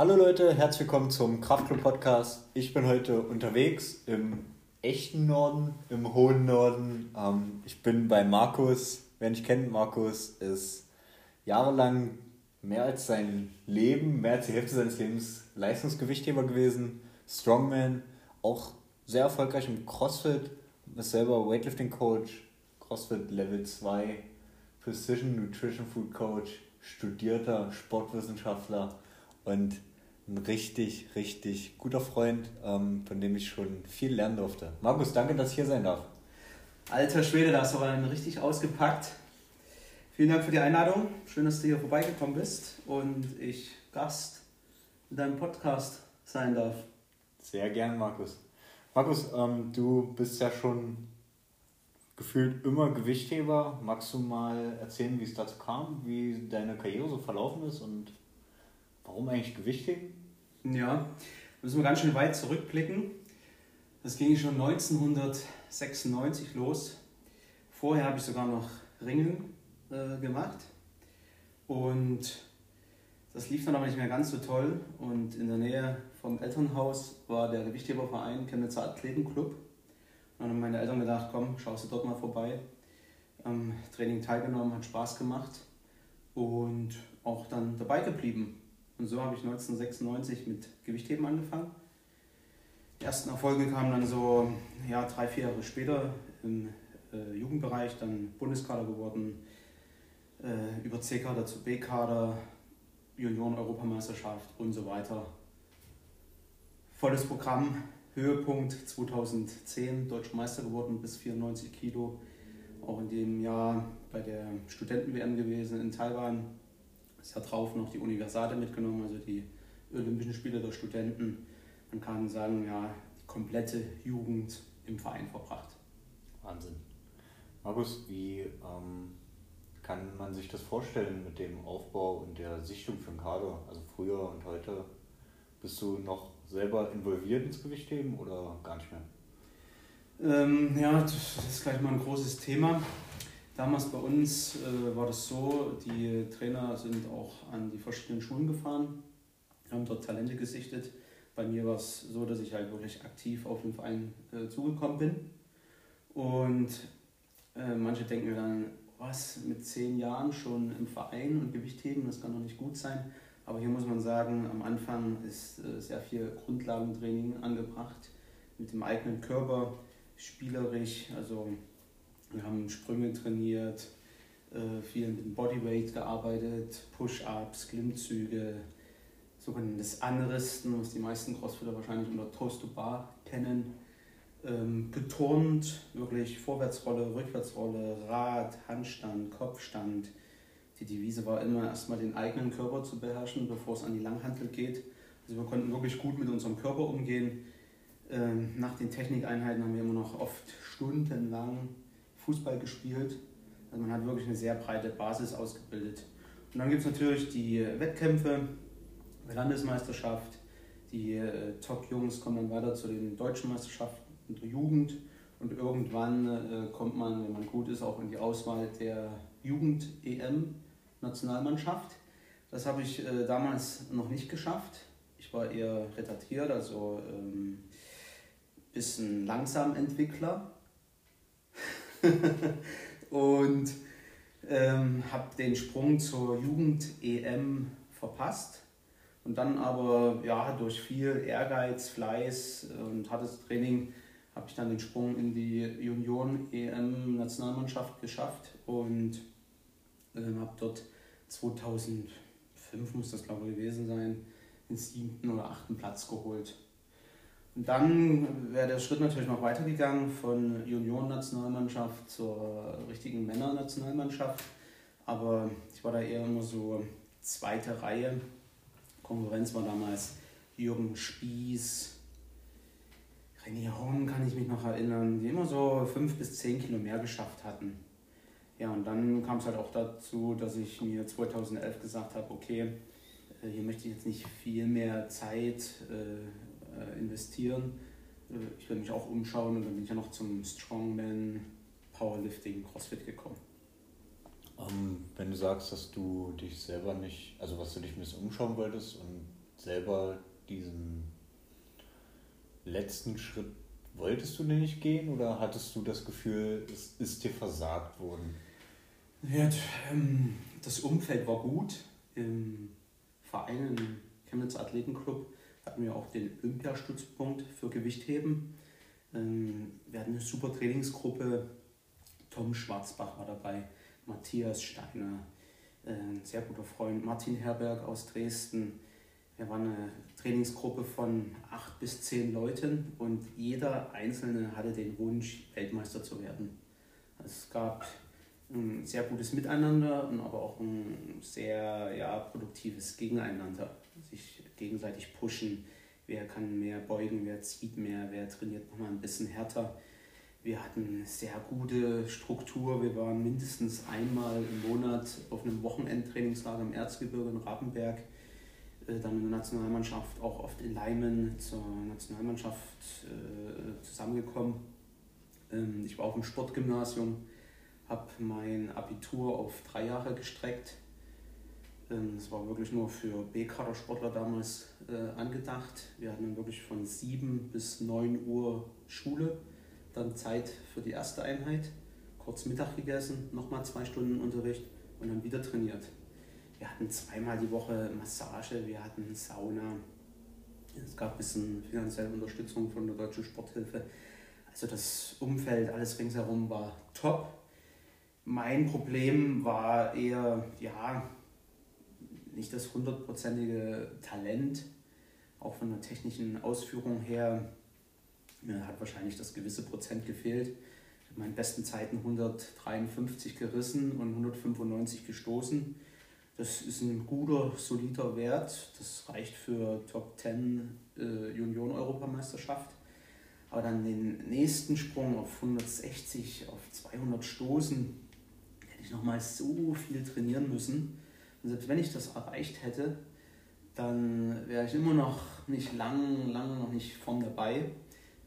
Hallo Leute, herzlich willkommen zum Kraftclub Podcast. Ich bin heute unterwegs im echten Norden, im hohen Norden. Ähm, ich bin bei Markus. Wer nicht kennt, Markus ist jahrelang mehr als sein Leben, mehr als die Hälfte seines Lebens Leistungsgewichtheber gewesen, Strongman, auch sehr erfolgreich im CrossFit, ist selber Weightlifting Coach, CrossFit Level 2, Precision Nutrition Food Coach, studierter Sportwissenschaftler und ein richtig, richtig guter Freund, ähm, von dem ich schon viel lernen durfte. Markus, danke, dass ich hier sein darf. Alter Schwede, da hast du aber richtig ausgepackt. Vielen Dank für die Einladung. Schön, dass du hier vorbeigekommen bist und ich Gast in deinem Podcast sein darf. Sehr gern, Markus. Markus, ähm, du bist ja schon gefühlt immer Gewichtheber. Magst du mal erzählen, wie es dazu kam, wie deine Karriere so verlaufen ist und warum eigentlich Gewichtheben? Ja, müssen wir ganz schön weit zurückblicken. Das ging schon 1996 los. Vorher habe ich sogar noch Ringen äh, gemacht. Und das lief dann aber nicht mehr ganz so toll. Und in der Nähe vom Elternhaus war der Gewichtheberverein Chemnitzer Athletenclub. Und dann haben meine Eltern gedacht, komm, schaust du dort mal vorbei. Am Training teilgenommen, hat Spaß gemacht und auch dann dabei geblieben. Und so habe ich 1996 mit Gewichtheben angefangen. Die ersten Erfolge kamen dann so ja, drei, vier Jahre später im äh, Jugendbereich, dann Bundeskader geworden, äh, über C-Kader zu B-Kader, Junioren-Europameisterschaft und so weiter. Volles Programm, Höhepunkt 2010, Deutscher Meister geworden bis 94 Kilo. Auch in dem Jahr bei der Studenten-WM gewesen in Taiwan das Jahr drauf noch die Universale mitgenommen, also die Olympischen Spiele der Studenten. Man kann sagen, ja, die komplette Jugend im Verein verbracht. Wahnsinn. Markus, wie ähm, kann man sich das vorstellen mit dem Aufbau und der Sichtung für den Kader? Also früher und heute, bist du noch selber involviert ins Gewichtheben oder gar nicht mehr? Ähm, ja, das ist gleich mal ein großes Thema. Damals bei uns äh, war das so, die Trainer sind auch an die verschiedenen Schulen gefahren, haben dort Talente gesichtet. Bei mir war es so, dass ich halt wirklich aktiv auf den Verein äh, zugekommen bin. Und äh, manche denken dann, was, mit zehn Jahren schon im Verein und Gewicht heben, das kann doch nicht gut sein. Aber hier muss man sagen, am Anfang ist äh, sehr viel Grundlagentraining angebracht, mit dem eigenen Körper, spielerisch, also wir haben Sprünge trainiert, äh, viel mit dem Bodyweight gearbeitet, Push-Ups, Klimmzüge, sogenanntes Anristen, was die meisten Crossfitter wahrscheinlich unter Toast to Bar kennen. Ähm, geturnt, wirklich Vorwärtsrolle, Rückwärtsrolle, Rad, Handstand, Kopfstand. Die Devise war immer erstmal den eigenen Körper zu beherrschen, bevor es an die Langhantel geht. Also wir konnten wirklich gut mit unserem Körper umgehen. Ähm, nach den Technikeinheiten haben wir immer noch oft stundenlang Fußball gespielt. Also man hat wirklich eine sehr breite Basis ausgebildet. Und dann gibt es natürlich die Wettkämpfe, die Landesmeisterschaft, die äh, Top-Jungs kommen dann weiter zu den deutschen Meisterschaften der Jugend und irgendwann äh, kommt man, wenn man gut ist, auch in die Auswahl der Jugend-EM-Nationalmannschaft. Das habe ich äh, damals noch nicht geschafft. Ich war eher retardiert, also ein ähm, bisschen langsam Entwickler. und ähm, habe den Sprung zur Jugend-EM verpasst. Und dann aber ja, durch viel Ehrgeiz, Fleiß und hartes Training habe ich dann den Sprung in die Union-EM-Nationalmannschaft geschafft und ähm, habe dort 2005, muss das glaube ich gewesen sein, den siebten oder achten Platz geholt. Dann wäre der Schritt natürlich noch weitergegangen von Junioren-Nationalmannschaft zur richtigen Männer-Nationalmannschaft. Aber ich war da eher immer so zweite Reihe. Konkurrenz war damals Jürgen Spieß, René Horn kann ich mich noch erinnern, die immer so fünf bis zehn Kilo mehr geschafft hatten. Ja, und dann kam es halt auch dazu, dass ich mir 2011 gesagt habe, okay, äh, hier möchte ich jetzt nicht viel mehr Zeit äh, investieren. Äh, ich will mich auch umschauen und dann bin ich ja noch zum Strongman, Powerlifting, CrossFit gekommen. Um, ähm, wenn du sagst, dass du dich selber nicht, also was du dich ein bisschen umschauen wolltest und selber diesen letzten Schritt, wolltest du denn nicht gehen oder hattest du das Gefühl, es ist dir versagt worden? Ja, ähm, das Umfeld war gut. Im Verein, im Chemnitz Athletenclub, hatten wir auch den Olympiastützpunkt für Gewichtheben. Ähm, wir hatten eine super Trainingsgruppe. Tom Schwarzbach war dabei, Matthias Steiner, ein sehr guter Freund, Martin Herberg aus Dresden. Wir waren eine Trainingsgruppe von acht bis zehn Leuten und jeder Einzelne hatte den Wunsch, Weltmeister zu werden. Es gab ein sehr gutes Miteinander und aber auch ein sehr ja, produktives Gegeneinander. Sich gegenseitig pushen, wer kann mehr beugen, wer zieht mehr, wer trainiert nochmal ein bisschen härter. Wir hatten sehr gute Struktur. Wir waren mindestens einmal im Monat auf einem Wochenendtrainingslager im Erzgebirge in Rapenberg. Äh, dann in der Nationalmannschaft auch oft in Leimen zur Nationalmannschaft äh, zusammengekommen. Ähm, ich war auf dem Sportgymnasium habe mein Abitur auf drei Jahre gestreckt. Ähm, das war wirklich nur für B-Kader-Sportler damals äh, angedacht. Wir hatten wirklich von 7 bis 9 Uhr Schule, dann Zeit für die erste Einheit, kurz Mittag gegessen, nochmal zwei Stunden Unterricht und dann wieder trainiert. Wir hatten zweimal die Woche Massage, wir hatten Sauna, es gab ein bisschen finanzielle Unterstützung von der Deutschen Sporthilfe. Also das Umfeld, alles ringsherum war top. Mein Problem war eher, ja, nicht das hundertprozentige Talent, auch von der technischen Ausführung her. Mir hat wahrscheinlich das gewisse Prozent gefehlt. Ich habe meinen besten Zeiten 153 gerissen und 195 gestoßen. Das ist ein guter, solider Wert. Das reicht für Top 10 äh, Union-Europameisterschaft. Aber dann den nächsten Sprung auf 160, auf 200 Stoßen, ich nochmal so viel trainieren müssen. Und selbst wenn ich das erreicht hätte, dann wäre ich immer noch nicht lang, lang noch nicht vorn dabei.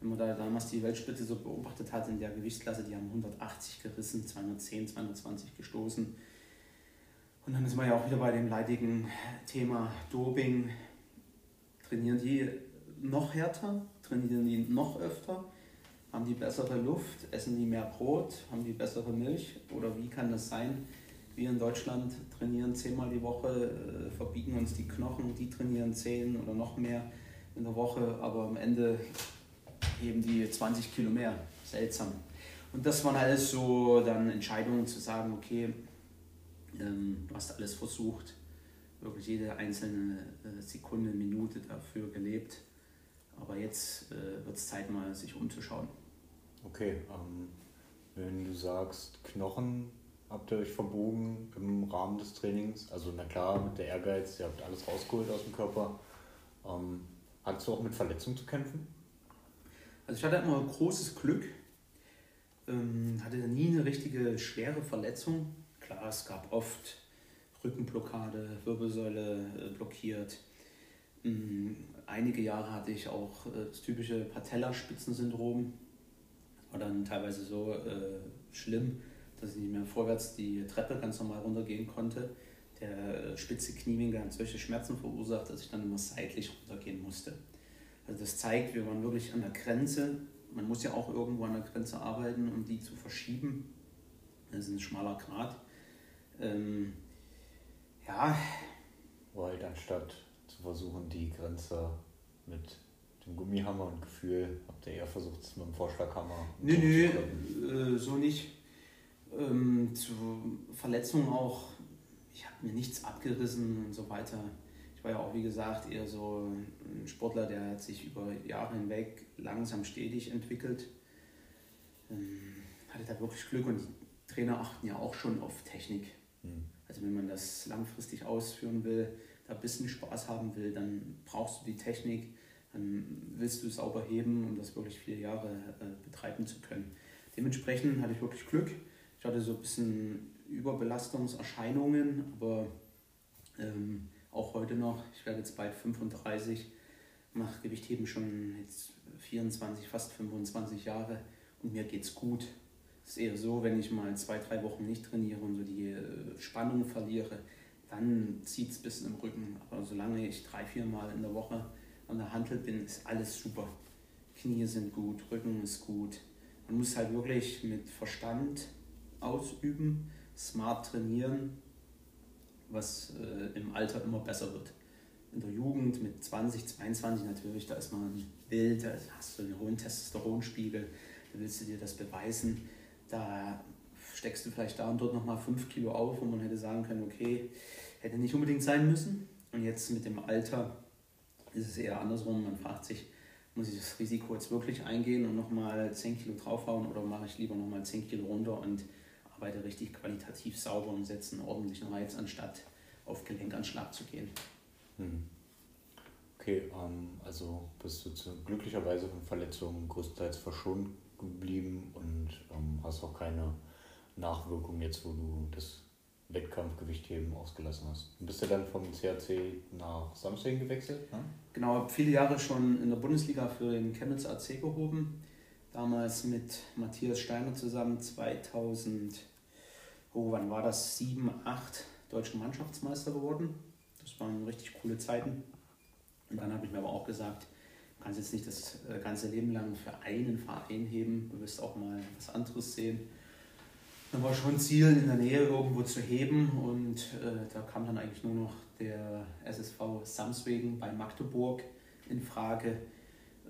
Wenn man da damals die Weltspitze so beobachtet hat in der Gewichtsklasse, die haben 180 gerissen, 210, 220 gestoßen. Und dann ist man ja auch wieder bei dem leidigen Thema Doping. Trainieren die noch härter? Trainieren die noch öfter? Haben die bessere Luft? Essen die mehr Brot? Haben die bessere Milch? Oder wie kann das sein? Wir in Deutschland trainieren zehnmal die Woche, äh, verbiegen uns die Knochen, die trainieren zehn oder noch mehr in der Woche, aber am Ende heben die 20 Kilo mehr. Seltsam. Und das waren alles so dann Entscheidungen zu sagen, okay, ähm, du hast alles versucht, wirklich jede einzelne äh, Sekunde, Minute dafür gelebt. Aber jetzt äh, wird es Zeit mal sich umzuschauen. Okay, ähm, wenn du sagst, Knochen habt ihr euch verbogen im Rahmen des Trainings, also na klar, mit der Ehrgeiz, ihr habt alles rausgeholt aus dem Körper. Ähm, hattest du auch mit Verletzungen zu kämpfen? Also ich hatte immer großes Glück, ähm, hatte nie eine richtige schwere Verletzung. Klar, es gab oft Rückenblockade, Wirbelsäule äh, blockiert. Ähm, einige Jahre hatte ich auch äh, das typische Patellaspitzensyndrom war dann teilweise so äh, schlimm, dass ich nicht mehr vorwärts die Treppe ganz normal runtergehen konnte. Der spitze Kniewinkel hat solche Schmerzen verursacht, dass ich dann immer seitlich runtergehen musste. Also das zeigt, wir waren wirklich an der Grenze. Man muss ja auch irgendwo an der Grenze arbeiten, um die zu verschieben. Das ist ein schmaler Grat. Ähm, ja. Wo halt anstatt zu versuchen, die Grenze mit dem Gummihammer und Gefühl habt ihr eher versucht, es mit dem Vorschlaghammer? Nö, nö, äh, so nicht. Ähm, zu Verletzungen auch, ich habe mir nichts abgerissen und so weiter. Ich war ja auch, wie gesagt, eher so ein Sportler, der hat sich über Jahre hinweg langsam stetig entwickelt. Ähm, hatte da wirklich Glück und die Trainer achten ja auch schon auf Technik. Mhm. Also wenn man das langfristig ausführen will, da ein bisschen Spaß haben will, dann brauchst du die Technik willst du es sauber heben, um das wirklich vier Jahre äh, betreiben zu können. Dementsprechend hatte ich wirklich Glück. Ich hatte so ein bisschen Überbelastungserscheinungen, aber ähm, auch heute noch, ich werde jetzt bald 35, mache Gewichtheben schon jetzt 24, fast 25 Jahre und mir geht es gut. Es ist eher so, wenn ich mal zwei, drei Wochen nicht trainiere und so die äh, Spannung verliere, dann zieht es ein bisschen im Rücken. Aber solange ich drei, vier Mal in der Woche an der Handel bin, ist alles super. Knie sind gut, Rücken ist gut. Man muss halt wirklich mit Verstand ausüben, smart trainieren, was äh, im Alter immer besser wird. In der Jugend mit 20, 22 natürlich, da ist man wild, da hast du einen hohen Testosteronspiegel, da willst du dir das beweisen. Da steckst du vielleicht da und dort nochmal 5 Kilo auf, wo man hätte sagen können, okay, hätte nicht unbedingt sein müssen. Und jetzt mit dem Alter ist es eher andersrum. Man fragt sich, muss ich das Risiko jetzt wirklich eingehen und nochmal 10 Kilo draufhauen oder mache ich lieber nochmal 10 Kilo runter und arbeite richtig qualitativ sauber und setze einen ordentlichen Reiz, anstatt auf Gelenkanschlag zu gehen. Hm. Okay, ähm, also bist du zu, glücklicherweise von Verletzungen größtenteils verschont geblieben und ähm, hast auch keine Nachwirkungen jetzt, wo du das Wettkampfgewichtheben ausgelassen hast. Und bist du dann vom CAC nach Samsung gewechselt? Ne? Genau, habe viele Jahre schon in der Bundesliga für den Chemnitz AC gehoben. Damals mit Matthias Steiner zusammen 2000 oh, wann war das? 7, 8 deutschen Mannschaftsmeister geworden. Das waren richtig coole Zeiten. Und dann habe ich mir aber auch gesagt, du kannst jetzt nicht das äh, ganze Leben lang für einen Verein heben, du wirst auch mal was anderes sehen. Dann war schon Ziel, in der Nähe irgendwo zu heben und äh, da kam dann eigentlich nur noch der SSV Samswegen bei Magdeburg in Frage.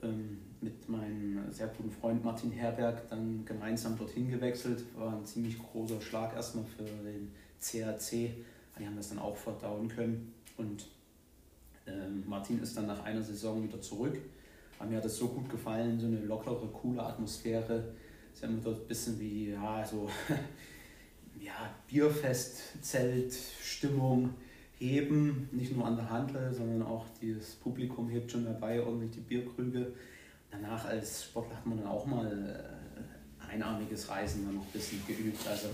Ähm, mit meinem sehr guten Freund Martin Herberg dann gemeinsam dorthin gewechselt. War ein ziemlich großer Schlag erstmal für den CAC. Die haben das dann auch verdauen können. Und ähm, Martin ist dann nach einer Saison wieder zurück. Aber mir hat es so gut gefallen, so eine lockere, coole Atmosphäre. Sie haben dort ein bisschen wie, ja, so, ja, Bierfest, Zelt, Stimmung heben. Nicht nur an der Handel, sondern auch das Publikum hebt schon dabei ordentlich die Bierkrüge danach als Sportler hat man dann auch mal äh, einarmiges Reisen dann noch ein bisschen geübt. Also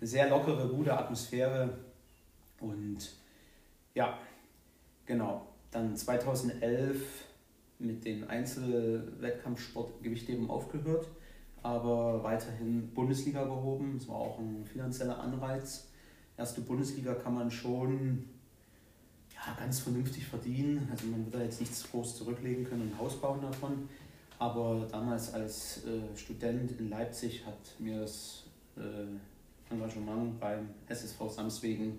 eine sehr lockere, gute Atmosphäre. Und ja, genau. Dann 2011 mit den Einzelwettkampfsport Gewichtheben aufgehört, aber weiterhin Bundesliga gehoben. Das war auch ein finanzieller Anreiz. Erste Bundesliga kann man schon ja, ganz vernünftig verdienen. Also man wird da jetzt nichts groß zurücklegen können und Haus bauen davon. Aber damals als äh, Student in Leipzig hat mir das äh, Engagement beim SSV Samswegen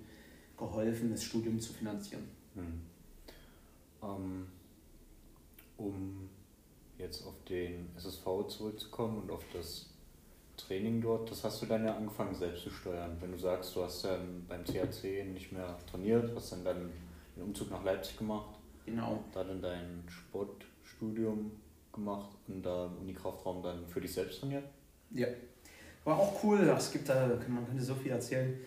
geholfen, das Studium zu finanzieren. Hm. Ähm, um jetzt auf den SSV zurückzukommen und auf das Training dort, das hast du dann ja angefangen selbst zu steuern. Wenn du sagst, du hast dann beim CAC nicht mehr trainiert, hast dann, dann den Umzug nach Leipzig gemacht. Genau. Da dann dein Sportstudium gemacht und da im Unikraftraum dann für dich selbst trainiert? Ja. War auch cool. Es gibt da, man könnte so viel erzählen.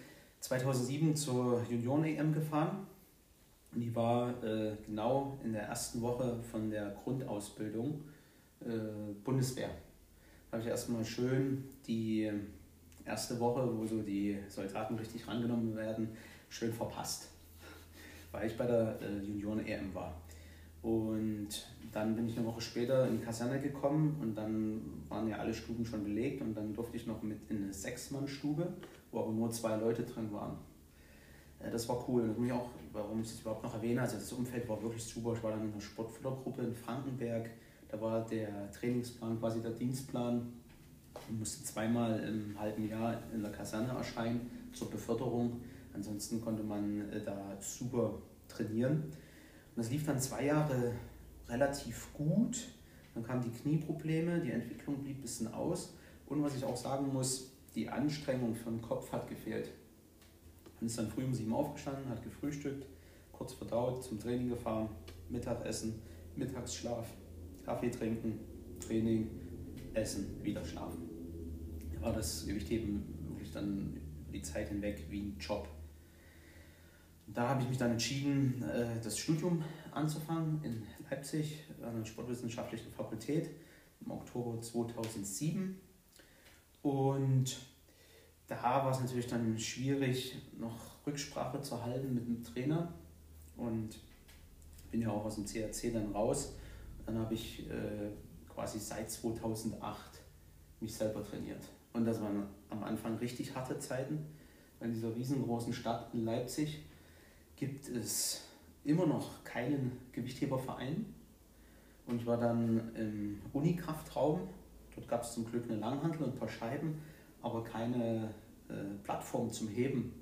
2007 zur Junioren-EM gefahren. Die war äh, genau in der ersten Woche von der Grundausbildung äh, Bundeswehr. Da habe ich erstmal schön die erste Woche, wo so die Soldaten richtig rangenommen werden, schön verpasst, weil ich bei der äh, Junioren-EM war. Und dann bin ich eine Woche später in die Kaserne gekommen und dann waren ja alle Stuben schon belegt und dann durfte ich noch mit in eine Sechsmann-Stube, wo aber nur zwei Leute drin waren. Äh, das war cool. Und auch, warum ich das überhaupt noch erwähne, also das Umfeld war wirklich super. Ich war dann in einer Sportfuttergruppe in Frankenberg. Da war der Trainingsplan quasi der Dienstplan. Ich musste zweimal im halben Jahr in der Kaserne erscheinen zur Beförderung. Ansonsten konnte man äh, da super trainieren. Und das lief dann zwei Jahre relativ gut. Dann kamen die Knieprobleme, die Entwicklung blieb ein bisschen aus. Und was ich auch sagen muss, die Anstrengung für den Kopf hat gefehlt. Man ist dann früh um sieben aufgestanden, hat gefrühstückt, kurz verdaut, zum Training gefahren, Mittagessen, Mittagsschlaf, Kaffee trinken, Training, Essen, wieder schlafen. War das Gewichtheben wirklich dann die Zeit hinweg wie ein Job. Da habe ich mich dann entschieden, äh, das Studium anzufangen in Leipzig an der Sportwissenschaftlichen Fakultät im Oktober 2007. Und da war es natürlich dann schwierig, noch Rücksprache zu halten mit dem Trainer. Und bin ja auch aus dem CRC dann raus. Dann habe ich äh, quasi seit 2008 mich selber trainiert. Und das waren am Anfang richtig harte Zeiten, in dieser riesengroßen Stadt in Leipzig gibt es immer noch keinen Gewichtheberverein. Und ich war dann im Unikraftraum. Dort gab es zum Glück eine Langhantel und ein paar Scheiben, aber keine äh, Plattform zum Heben.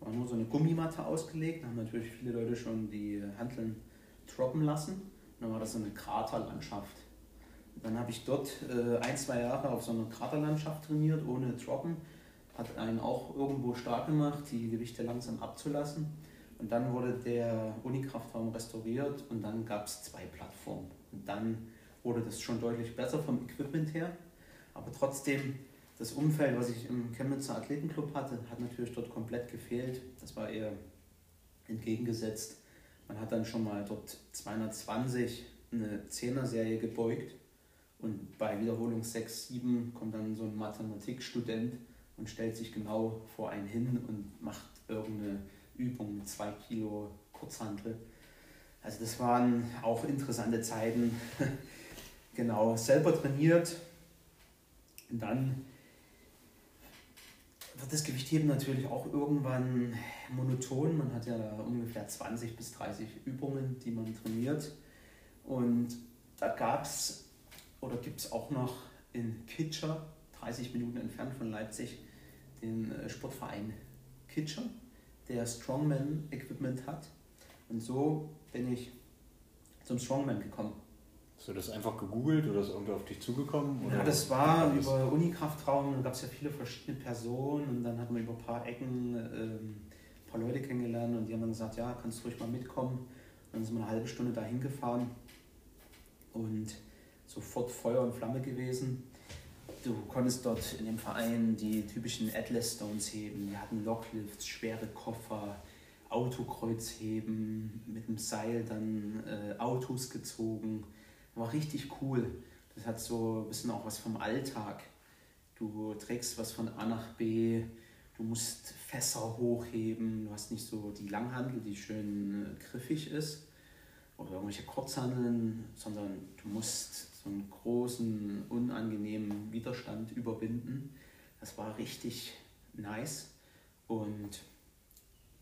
War nur so eine Gummimatte ausgelegt. Da haben natürlich viele Leute schon die Hanteln droppen lassen. Dann war das so eine Kraterlandschaft. Dann habe ich dort äh, ein, zwei Jahre auf so einer Kraterlandschaft trainiert, ohne Droppen. Hat einen auch irgendwo stark gemacht, die Gewichte langsam abzulassen. Und dann wurde der Unikraftraum restauriert und dann gab es zwei Plattformen. Und dann wurde das schon deutlich besser vom Equipment her. Aber trotzdem, das Umfeld, was ich im Chemnitzer Athletenclub hatte, hat natürlich dort komplett gefehlt. Das war eher entgegengesetzt. Man hat dann schon mal dort 220 eine 10er-Serie gebeugt und bei Wiederholung 6, 7 kommt dann so ein Mathematikstudent und stellt sich genau vor einen hin und macht irgendeine Übung mit 2 Kilo Kurzhantel. Also das waren auch interessante Zeiten. genau, selber trainiert. Und dann wird das Gewichtheben natürlich auch irgendwann monoton. Man hat ja ungefähr 20 bis 30 Übungen, die man trainiert. Und da gab es oder gibt es auch noch in Kitscher, 30 Minuten entfernt von Leipzig, den äh, Sportverein Kitscher, der Strongman-Equipment hat. Und so bin ich zum Strongman gekommen. Hast du das einfach gegoogelt oder ist irgendwer auf dich zugekommen? Oder? Ja, das war über Unikraftraum, da gab es ja viele verschiedene Personen und dann hat man über ein paar Ecken ähm, ein paar Leute kennengelernt und die haben dann gesagt, ja, kannst du ruhig mal mitkommen. Und dann sind wir eine halbe Stunde dahin gefahren und sofort Feuer und Flamme gewesen. Du konntest dort in dem Verein die typischen Atlas Stones heben, die hatten Locklifts, schwere Koffer, Autokreuzheben, mit dem Seil dann äh, Autos gezogen. War richtig cool. Das hat so ein bisschen auch was vom Alltag. Du trägst was von A nach B, du musst Fässer hochheben, du hast nicht so die Langhandel, die schön äh, griffig ist, oder irgendwelche Kurzhandeln, sondern du musst so einen großen, unangenehmen Widerstand überwinden. Das war richtig nice und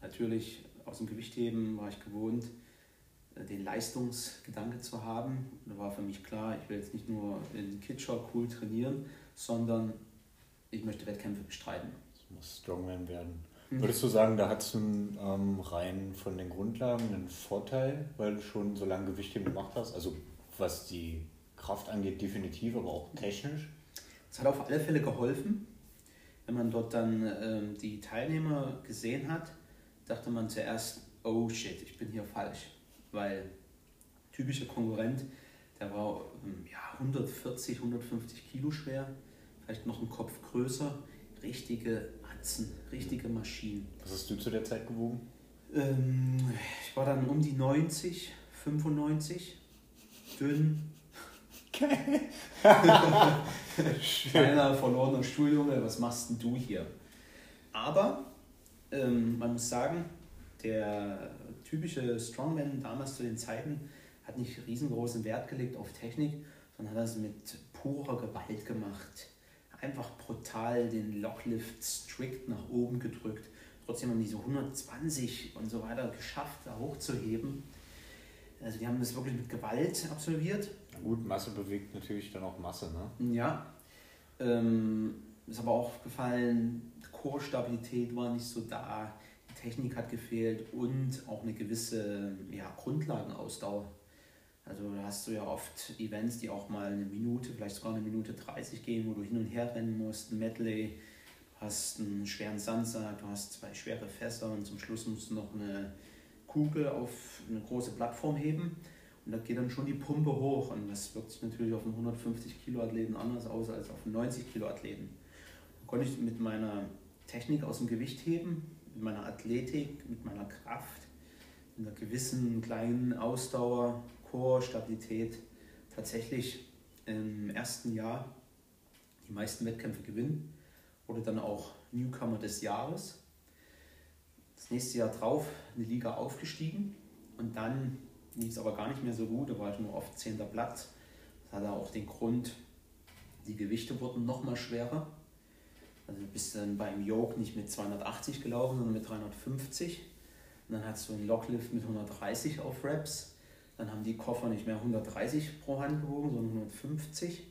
natürlich aus dem Gewichtheben war ich gewohnt, den Leistungsgedanke zu haben. Da war für mich klar, ich will jetzt nicht nur in Kitscher cool trainieren, sondern ich möchte Wettkämpfe bestreiten. Das muss Strongman werden. Mhm. Würdest du sagen, da hat es ähm, rein von den Grundlagen einen Vorteil, weil du schon so lange Gewichtheben gemacht hast? Also was die Kraft angeht, definitiv, aber auch technisch? Es hat auf alle Fälle geholfen. Wenn man dort dann ähm, die Teilnehmer gesehen hat, dachte man zuerst, oh shit, ich bin hier falsch. Weil typischer Konkurrent, der war ähm, ja, 140, 150 Kilo schwer, vielleicht noch einen Kopf größer, richtige Atzen, richtige Maschinen. Was hast du zu der Zeit gewogen? Ähm, ich war dann um die 90, 95, dünn. Kleiner verlorener Stuhljunge, was machst denn du hier? Aber ähm, man muss sagen, der typische Strongman damals zu den Zeiten hat nicht riesengroßen Wert gelegt auf Technik, sondern hat das mit purer Gewalt gemacht. Einfach brutal den Locklift strikt nach oben gedrückt. Trotzdem haben die so 120 und so weiter geschafft, da hochzuheben. Also die haben das wirklich mit Gewalt absolviert. Gut, Masse bewegt natürlich dann auch Masse, ne? Ja. Ähm, ist aber auch gefallen, Chorstabilität war nicht so da, Technik hat gefehlt und auch eine gewisse ja, Grundlagenausdauer. Also da hast du ja oft Events, die auch mal eine Minute, vielleicht sogar eine Minute 30 gehen, wo du hin und her rennen musst, ein Medley, du hast einen schweren Sandsack, du hast zwei schwere Fässer und zum Schluss musst du noch eine Kugel auf eine große Plattform heben. Und da geht dann schon die Pumpe hoch und das wirkt sich natürlich auf einen 150 Kilo Athleten anders aus als auf einen 90 Kilo Athleten. Da konnte ich mit meiner Technik aus dem Gewicht heben, mit meiner Athletik, mit meiner Kraft, mit einer gewissen kleinen Ausdauer, Core, Stabilität tatsächlich im ersten Jahr die meisten Wettkämpfe gewinnen oder dann auch Newcomer des Jahres. Das nächste Jahr drauf eine Liga aufgestiegen und dann lief es aber gar nicht mehr so gut, da war ich nur oft 10. Platz. Das hatte auch den Grund, die Gewichte wurden noch mal schwerer. Also du bist dann beim Yoke nicht mit 280 gelaufen, sondern mit 350. Und dann hat du einen Locklift mit 130 auf Reps. Dann haben die Koffer nicht mehr 130 pro Hand gewogen, sondern 150.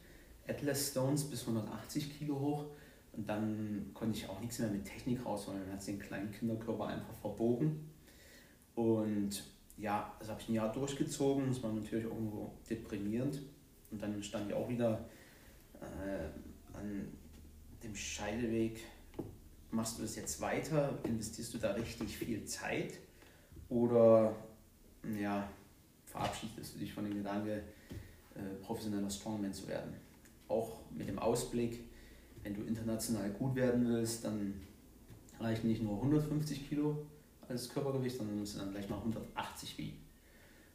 Atlas Stones bis 180 Kilo hoch. Und dann konnte ich auch nichts mehr mit Technik rausholen. Dann hat es den kleinen Kinderkörper einfach verbogen. Und ja, das habe ich ein Jahr durchgezogen. Das war natürlich irgendwo deprimierend. Und dann stand ich auch wieder äh, an dem Scheideweg. Machst du das jetzt weiter? Investierst du da richtig viel Zeit? Oder ja, verabschiedest du dich von dem Gedanke, äh, professioneller Strongman zu werden? Auch mit dem Ausblick, wenn du international gut werden willst, dann reichen nicht nur 150 Kilo als Körpergewicht, sondern du dann gleich mal 180 wiegen.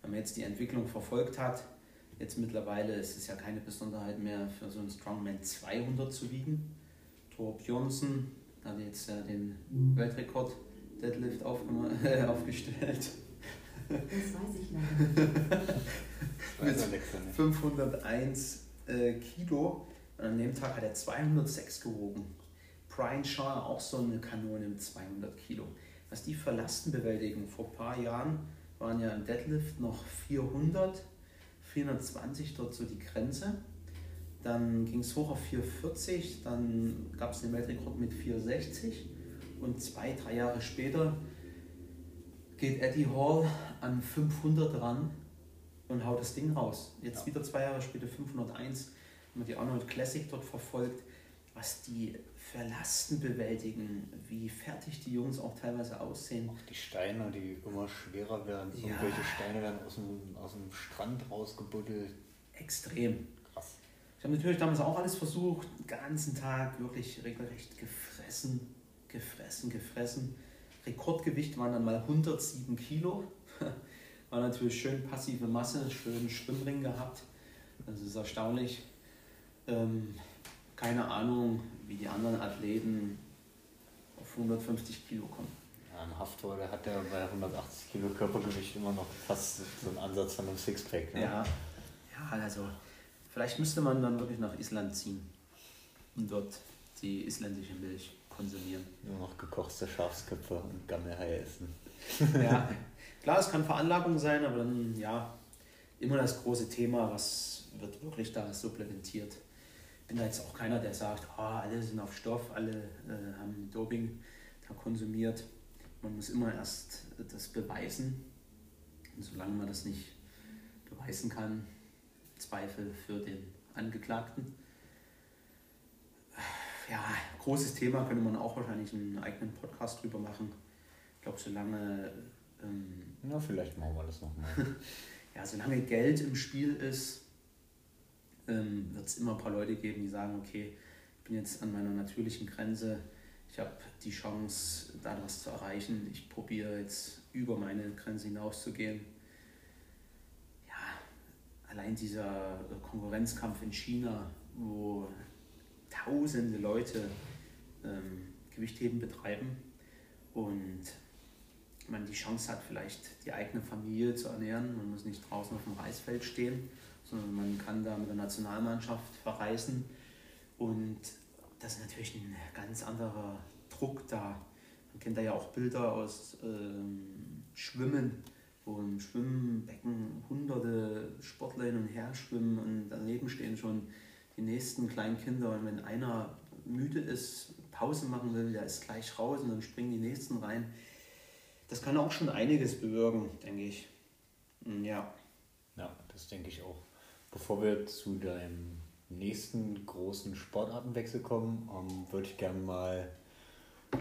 Wenn man jetzt die Entwicklung verfolgt hat, jetzt mittlerweile ist es ja keine Besonderheit mehr für so einen Strongman 200 zu wiegen. Thor Björnsen hat jetzt ja den Weltrekord Deadlift auf, äh, aufgestellt. Das weiß ich noch. Mit 501 äh, Kilo und an dem Tag hat er 206 gewogen. Brian Shaw auch so eine Kanone mit 200 Kilo. Was die für Lasten bewältigen, vor ein paar Jahren waren ja im Deadlift noch 400, 420 dort so die Grenze. Dann ging es hoch auf 440, dann gab es den Weltrekord mit 460 und zwei, drei Jahre später geht Eddie Hall an 500 ran und haut das Ding raus. Jetzt ja. wieder zwei Jahre später 501 wenn man die Arnold Classic dort verfolgt, was die für Lasten bewältigen, wie fertig die Jungs auch teilweise aussehen. Auch die Steine, die immer schwerer werden. Ja. Irgendwelche Steine werden aus dem, aus dem Strand rausgebuddelt. Extrem. Ich habe natürlich damals auch alles versucht, den ganzen Tag wirklich regelrecht gefressen, gefressen, gefressen. Rekordgewicht waren dann mal 107 Kilo. War natürlich schön passive Masse, schön Schwimmring gehabt. Das ist erstaunlich. Ähm, keine Ahnung, wie die anderen Athleten auf 150 Kilo kommen. Ja, ein Haftor, der hat ja bei 180 Kilo Körpergewicht immer noch fast so einen Ansatz von einem Sixpack. Ne? Ja. ja, also vielleicht müsste man dann wirklich nach Island ziehen und dort die isländische Milch konsumieren. Nur noch gekochte Schafsköpfe und Gammelhaie essen. ja, klar, es kann Veranlagung sein, aber dann ja, immer das große Thema, was wird wirklich da supplementiert bin da jetzt auch keiner, der sagt, oh, alle sind auf Stoff, alle äh, haben Doping da konsumiert. Man muss immer erst das beweisen. Und solange man das nicht beweisen kann, Zweifel für den Angeklagten. Ja, großes Thema, könnte man auch wahrscheinlich einen eigenen Podcast drüber machen. Ich glaube, solange. Ähm, ja, vielleicht machen wir das nochmal. ja, solange Geld im Spiel ist, ähm, wird es immer ein paar Leute geben, die sagen, okay, ich bin jetzt an meiner natürlichen Grenze, ich habe die Chance, da was zu erreichen, ich probiere jetzt über meine Grenze hinauszugehen. Allein dieser Konkurrenzkampf in China, wo tausende Leute ähm, Gewichtheben betreiben und man die Chance hat, vielleicht die eigene Familie zu ernähren. Man muss nicht draußen auf dem Reisfeld stehen sondern man kann da mit der Nationalmannschaft verreisen und das ist natürlich ein ganz anderer Druck da. Man kennt da ja auch Bilder aus ähm, Schwimmen, wo im Schwimmbecken hunderte Sportler hin und her schwimmen und daneben stehen schon die nächsten kleinen Kinder und wenn einer müde ist, Pause machen will, der ist gleich raus und dann springen die nächsten rein. Das kann auch schon einiges bewirken, denke ich. Ja. Ja, das denke ich auch. Bevor wir zu deinem nächsten großen Sportartenwechsel kommen, ähm, würde ich gerne mal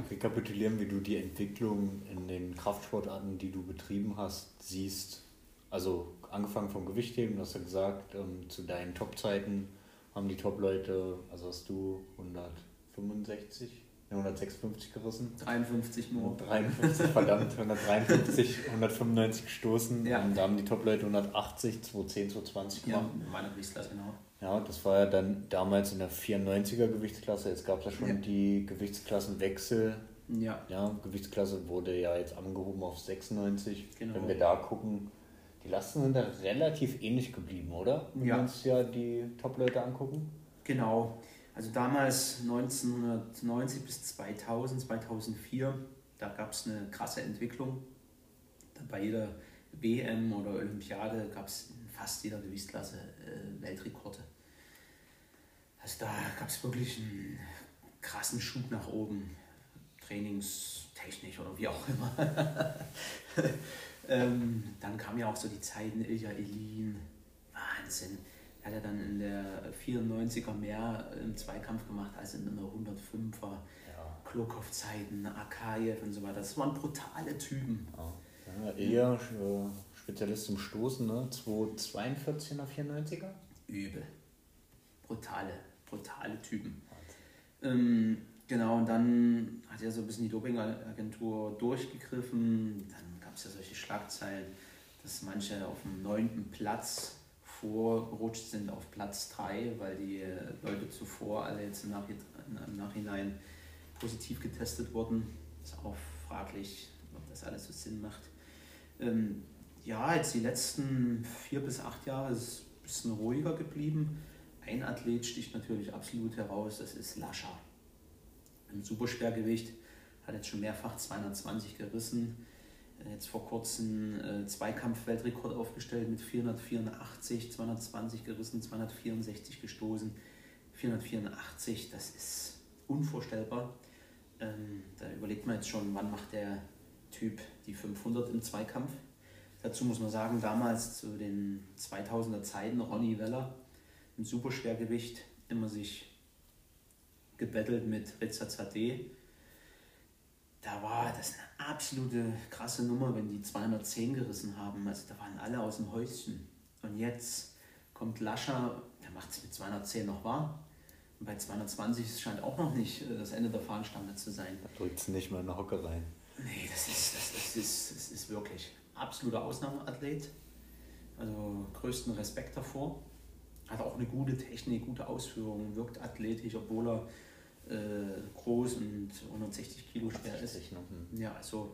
rekapitulieren, wie du die Entwicklung in den Kraftsportarten, die du betrieben hast, siehst. Also angefangen vom Gewichtheben, du hast ja gesagt, ähm, zu deinen Topzeiten haben die Top-Leute, also hast du 165 156 gerissen. 53 nur. 53, verdammt, 153, 195 gestoßen. Ja. Und da haben die Top-Leute 180, 210, 220 gemacht. Ja, meine Gewichtsklasse, genau. Ja, das war ja dann damals in der 94er Gewichtsklasse. Jetzt gab es ja schon ja. die Gewichtsklassenwechsel. Ja. ja. Gewichtsklasse wurde ja jetzt angehoben auf 96. Genau. Wenn wir da gucken, die Lasten sind da relativ ähnlich geblieben, oder? Wenn ja. wir uns ja die Top-Leute angucken. Genau. Also damals 1990 bis 2000, 2004, da gab es eine krasse Entwicklung. Bei jeder WM oder Olympiade gab es in fast jeder Gewichtsklasse äh, Weltrekorde. Also da gab es wirklich einen krassen Schub nach oben, trainingstechnisch oder wie auch immer. ähm, dann kam ja auch so die Zeiten Ilja Elin, Wahnsinn. Er hat ja dann in der 94er mehr im Zweikampf gemacht als in der 105er. Ja. Klokov-Zeiten, Akayev und so weiter. Das waren brutale Typen. Ja. Ilja, äh, Spezialist zum Stoßen, ne? 242 in der 94er? Übel. Brutale, brutale Typen. Ähm, genau, und dann hat ja so ein bisschen die Dopingagentur durchgegriffen. Dann gab es ja solche Schlagzeilen, dass manche auf dem neunten Platz vorgerutscht sind auf Platz 3, weil die Leute zuvor alle jetzt im, Nachhinein positiv getestet wurden. Ist auch fraglich, ob das alles so Sinn macht. Ähm, ja, jetzt die letzten vier bis acht Jahre ist es ein bisschen ruhiger geblieben. Ein Athlet sticht natürlich absolut heraus, das ist Lascha. Im Superschwergewicht hat jetzt schon mehrfach 220 gerissen. Jetzt vor kurzem äh, Zweikampf-Weltrekord aufgestellt mit 484, 220 gerissen, 264 gestoßen. 484, das ist unvorstellbar. Ähm, da überlegt man jetzt schon, wann macht der Typ die 500 im Zweikampf. Dazu muss man sagen, damals zu den 2000er Zeiten, Ronny Weller im Superschwergewicht immer sich gebettelt mit Ritza HD. Da war das eine absolute krasse Nummer, wenn die 210 gerissen haben. Also da waren alle aus dem Häuschen. Und jetzt kommt Lascher, der macht es mit 210 noch wahr. Und bei 220 scheint auch noch nicht äh, das Ende der Fahnenstange zu sein. Da drückt es nicht mal in eine Hocke rein. Nee, das ist, das, das, ist, das ist wirklich absoluter Ausnahmeathlet. Also größten Respekt davor. Hat auch eine gute Technik, gute Ausführung, wirkt athletisch, obwohl er äh, groß und 160 Kilo schwer ist. Noch, hm. Ja, also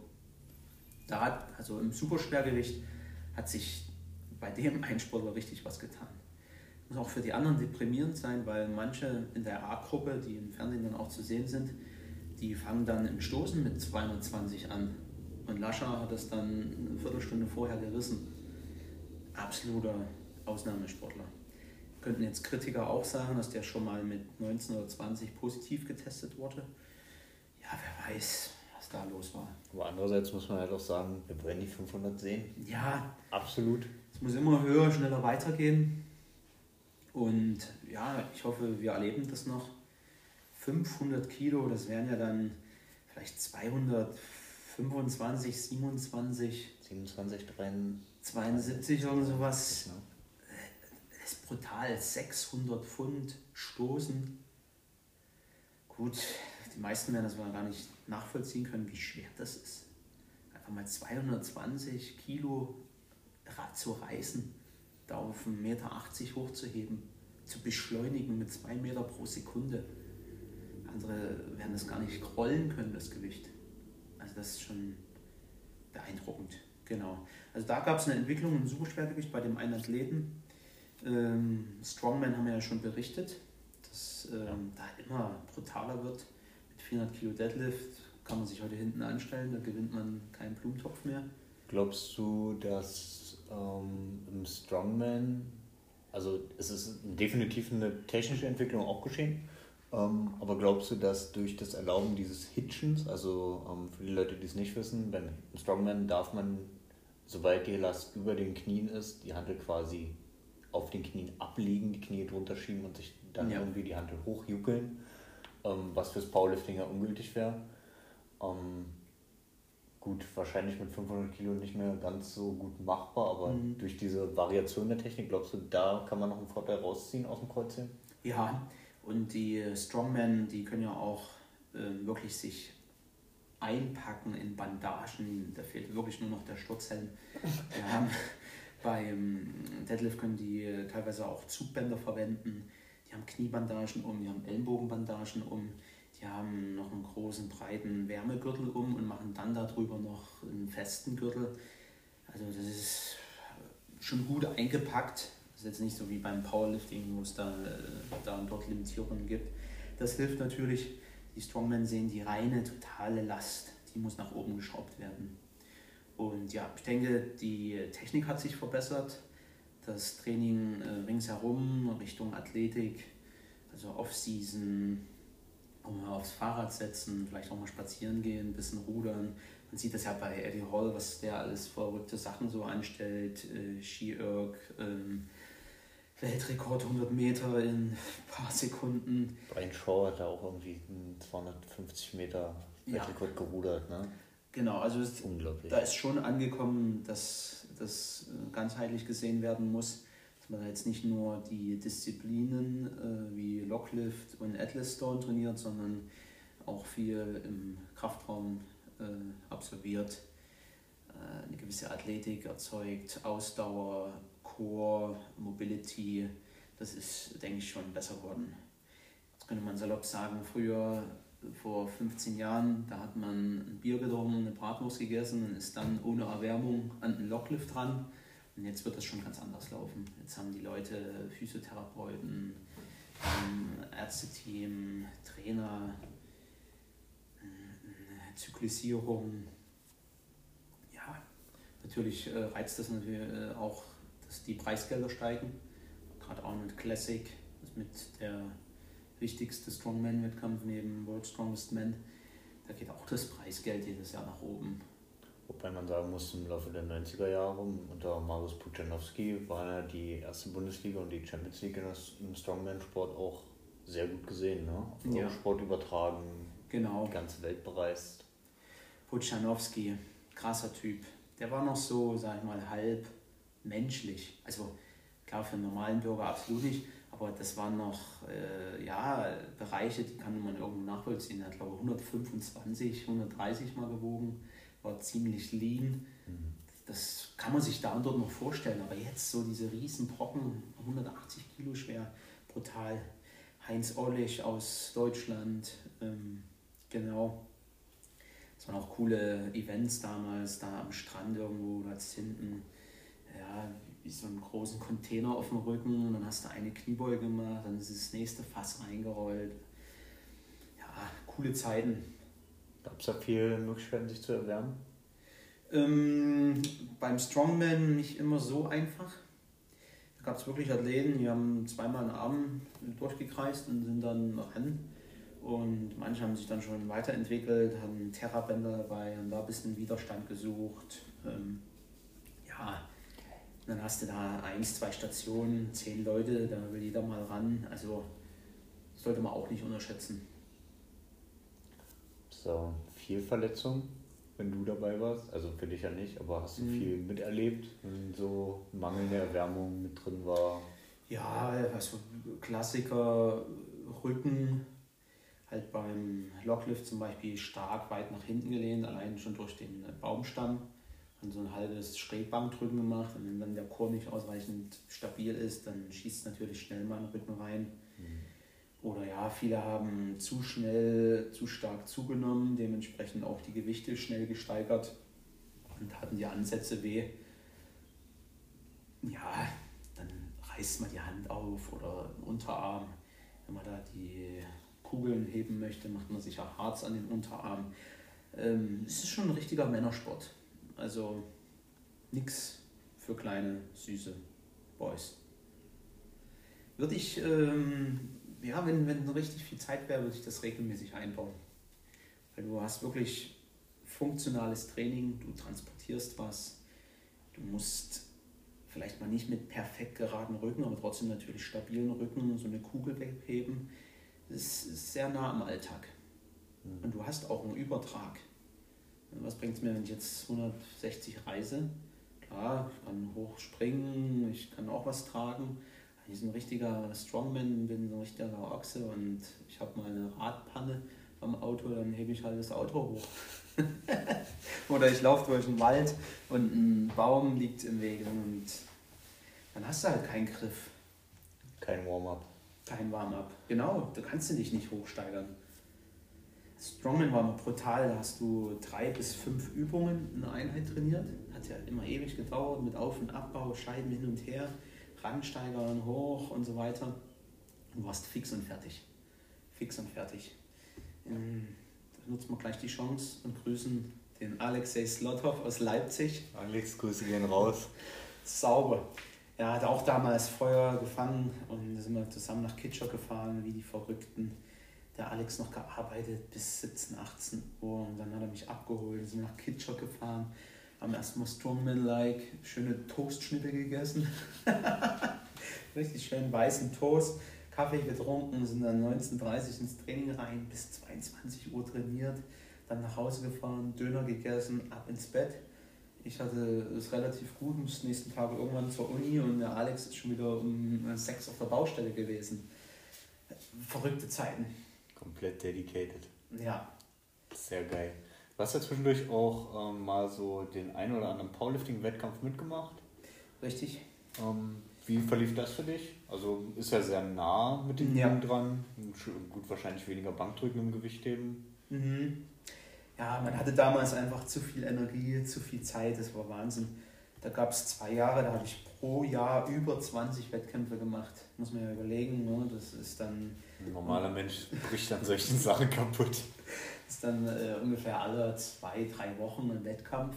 da hat, also im Superschwergewicht hat sich bei dem Einsportler richtig was getan. Muss auch für die anderen deprimierend sein, weil manche in der A-Gruppe, die im Fernsehen dann auch zu sehen sind, die fangen dann im Stoßen mit 220 an und Lascher hat es dann eine Viertelstunde vorher gerissen. Absoluter Ausnahmesportler. Könnten jetzt Kritiker auch sagen, dass der schon mal mit 19 oder 20 positiv getestet wurde. Ja, wer weiß, was da los war. Aber andererseits muss man halt auch sagen, wir wollen die 500 sehen. Ja. Absolut. Es muss immer höher, schneller weitergehen. Und ja, ich hoffe, wir erleben das noch. 500 Kilo, das wären ja dann vielleicht 200 25, 27, 27, 3, 72 oder sowas. Das ist brutal. 600 Pfund stoßen. Gut, die meisten werden das mal gar nicht nachvollziehen können, wie schwer das ist. Einfach mal 220 Kilo Rad zu reißen, da auf 1,80 Meter hochzuheben, zu beschleunigen mit 2 Meter pro Sekunde. Andere werden das gar nicht rollen können, das Gewicht. Also das ist schon beeindruckend. Genau. Also da gab es eine Entwicklung im Superschwergewicht bei dem einen Athleten. Ähm, Strongman haben wir ja schon berichtet, dass ähm, da immer brutaler wird. Mit 400 Kilo Deadlift kann man sich heute hinten anstellen, da gewinnt man keinen Blumentopf mehr. Glaubst du, dass ähm, im Strongman, also es ist definitiv eine technische Entwicklung auch geschehen, ähm, aber glaubst du, dass durch das Erlauben dieses Hitchens, also ähm, für die Leute, die es nicht wissen, beim Strongman darf man, sobald die Last über den Knien ist, die Handel quasi auf den Knien ablegen, die Knie drunter schieben und sich dann ja. irgendwie die Handel hochjuckeln, ähm, was fürs Powerlifting ja ungültig wäre. Ähm, gut, wahrscheinlich mit 500 Kilo nicht mehr ganz so gut machbar, aber mhm. durch diese Variation der Technik, glaubst du, da kann man noch einen Vorteil rausziehen aus dem Kreuzheben? Ja, und die Strongmen, die können ja auch äh, wirklich sich einpacken in Bandagen. Da fehlt wirklich nur noch der Sturzhelm. Wir haben beim Deadlift können die teilweise auch Zugbänder verwenden. Die haben Kniebandagen um, die haben Ellenbogenbandagen um, die haben noch einen großen, breiten Wärmegürtel um und machen dann darüber noch einen festen Gürtel. Also das ist schon gut eingepackt ist jetzt nicht so wie beim Powerlifting, wo es da, äh, da und dort Limitierungen gibt. Das hilft natürlich. Die Strongmen sehen die reine, totale Last, die muss nach oben geschraubt werden. Und ja, ich denke, die Technik hat sich verbessert. Das Training äh, ringsherum, Richtung Athletik, also Off-Season, mal aufs Fahrrad setzen, vielleicht auch mal spazieren gehen, ein bisschen rudern. Man sieht das ja bei Eddie Hall, was der alles verrückte Sachen so anstellt. Äh, Ski-Erg, ähm, Weltrekord 100 Meter in ein paar Sekunden. Brian Shaw hat da auch irgendwie einen 250 Meter Weltrekord ja. gerudert, ne? Genau, also Unglaublich. da ist schon angekommen, dass das äh, ganzheitlich gesehen werden muss, dass man jetzt nicht nur die Disziplinen äh, wie Locklift und Atlas Stone trainiert, sondern auch viel im Kraftraum äh, absolviert, äh, eine gewisse Athletik erzeugt, Ausdauer, Core, Mobility, das ist, denke ich, schon besser geworden. Jetzt könnte man salopp sagen, früher, vor 15 Jahren, da hat man ein Bier getrunken, eine Bratwurst gegessen und ist dann ohne Erwärmung an den Locklift dran. Und jetzt wird das schon ganz anders laufen. Jetzt haben die Leute Physiotherapeuten, Ärzteteam, Trainer, Zyklisierung. Ja, natürlich äh, reizt das natürlich äh, auch dass die Preisgelder steigen. Gerade Arnold Classic ist mit der wichtigste Strongman-Wettkampf neben World Strongest Man. Da geht auch das Preisgeld jedes Jahr nach oben. Wobei man sagen muss, im Laufe der 90er Jahre unter Marius Pujanowski war ja die erste Bundesliga und die Champions League im Strongman-Sport auch sehr gut gesehen. Ne? Auf ja. Sport übertragen, genau. die ganze Welt bereist. Pujanowski, krasser Typ. Der war noch so, sag ich mal, halb menschlich. Also klar, für einen normalen Bürger absolut nicht, aber das waren noch äh, ja, Bereiche, die kann man irgendwo nachvollziehen. Er hat, glaube ich, 125, 130 mal gewogen, war ziemlich lean. Mhm. Das kann man sich da und dort noch vorstellen, aber jetzt so diese riesen Brocken, 180 Kilo schwer, brutal. Heinz Ollich aus Deutschland, ähm, genau. Das waren auch coole Events damals, da am Strand irgendwo, ganz hinten ja, wie so einen großen Container auf dem Rücken und dann hast du eine Kniebeuge gemacht, dann ist das nächste Fass reingerollt. Ja, coole Zeiten. Gab es da viele Möglichkeiten, sich zu erwärmen? Ähm, beim Strongman nicht immer so einfach. Da gab es wirklich Athleten, die haben zweimal einen Arm durchgekreist und sind dann ran. Und manche haben sich dann schon weiterentwickelt, haben Terrabänder dabei, haben da ein bisschen Widerstand gesucht. Ähm, ja, dann hast du da eins, zwei Stationen, zehn Leute, da will jeder mal ran. Also sollte man auch nicht unterschätzen. So, viel Verletzung, wenn du dabei warst? Also für dich ja nicht, aber hast du mhm. viel miterlebt, wenn so mangelnde Erwärmung mit drin war? Ja, also Klassiker, Rücken, halt beim Locklift zum Beispiel stark weit nach hinten gelehnt, allein schon durch den Baumstamm und so ein halbes Schrägbankdrücken gemacht. Und wenn dann der Chor nicht ausreichend stabil ist, dann schießt natürlich schnell mal einen Rücken rein. Mhm. Oder ja, viele haben zu schnell, zu stark zugenommen, dementsprechend auch die Gewichte schnell gesteigert und hatten die Ansätze weh. Ja, dann reißt man die Hand auf oder den Unterarm. Wenn man da die Kugeln heben möchte, macht man sich auch Harz an den Unterarm. Ähm, es ist schon ein richtiger Männersport. Also nichts für kleine, süße Boys. Würde ich, ähm, ja, wenn, wenn richtig viel Zeit wäre, würde ich das regelmäßig einbauen. Weil du hast wirklich funktionales Training, du transportierst was, du musst vielleicht mal nicht mit perfekt geraden Rücken, aber trotzdem natürlich stabilen Rücken so eine Kugel wegheben. Das ist sehr nah am Alltag. Mhm. Und du hast auch einen Übertrag. Was bringt es mir, wenn ich jetzt 160 reise? Klar, ich kann hochspringen, ich kann auch was tragen. Ich bin ein richtiger Strongman, bin ein richtiger Ochse und ich habe mal eine Radpanne am Auto, dann hebe ich halt das Auto hoch. Oder ich laufe durch den Wald und ein Baum liegt im Weg und dann hast du halt keinen Griff. Kein Warm-up. Kein Warm-up. Genau, du kannst dich nicht hochsteigern. Strongman war brutal, da hast du drei bis fünf Übungen in der Einheit trainiert. Hat ja immer ewig gedauert mit Auf- und Abbau, Scheiben hin und her, ransteigern, hoch und so weiter. Du warst fix und fertig. Fix und fertig. Ähm, da nutzen wir gleich die Chance und grüßen den Alexei Slotov aus Leipzig. Alex, Grüße gehen raus. Sauber. Er hat auch damals Feuer gefangen und sind wir zusammen nach Kitschok gefahren, wie die Verrückten. Der Alex noch gearbeitet bis 17, 18 Uhr und dann hat er mich abgeholt, sind nach Kitschok gefahren, haben erstmal Strongman-like schöne Toastschnitte gegessen. Richtig schön weißen Toast, Kaffee getrunken, sind dann 19.30 ins Training rein, bis 22 Uhr trainiert, dann nach Hause gefahren, Döner gegessen, ab ins Bett. Ich hatte es relativ gut, musste nächsten Tag irgendwann zur Uni und der Alex ist schon wieder um sechs auf der Baustelle gewesen. Verrückte Zeiten. Komplett dedicated. Ja. Sehr geil. Du hast ja zwischendurch auch ähm, mal so den einen oder anderen Powerlifting-Wettkampf mitgemacht. Richtig. Ähm, wie verlief das für dich? Also ist ja sehr nah mit dem Ja. Ding dran. Gut, wahrscheinlich weniger Bankdrücken im Gewichtheben. Mhm. Ja, man hatte damals einfach zu viel Energie, zu viel Zeit, das war Wahnsinn. Da gab es zwei Jahre, da habe ich pro Jahr über 20 Wettkämpfe gemacht. Muss man ja überlegen, ne? das ist dann, Ein normaler Mensch bricht an solchen Sachen kaputt. ist dann äh, ungefähr alle zwei, drei Wochen ein Wettkampf.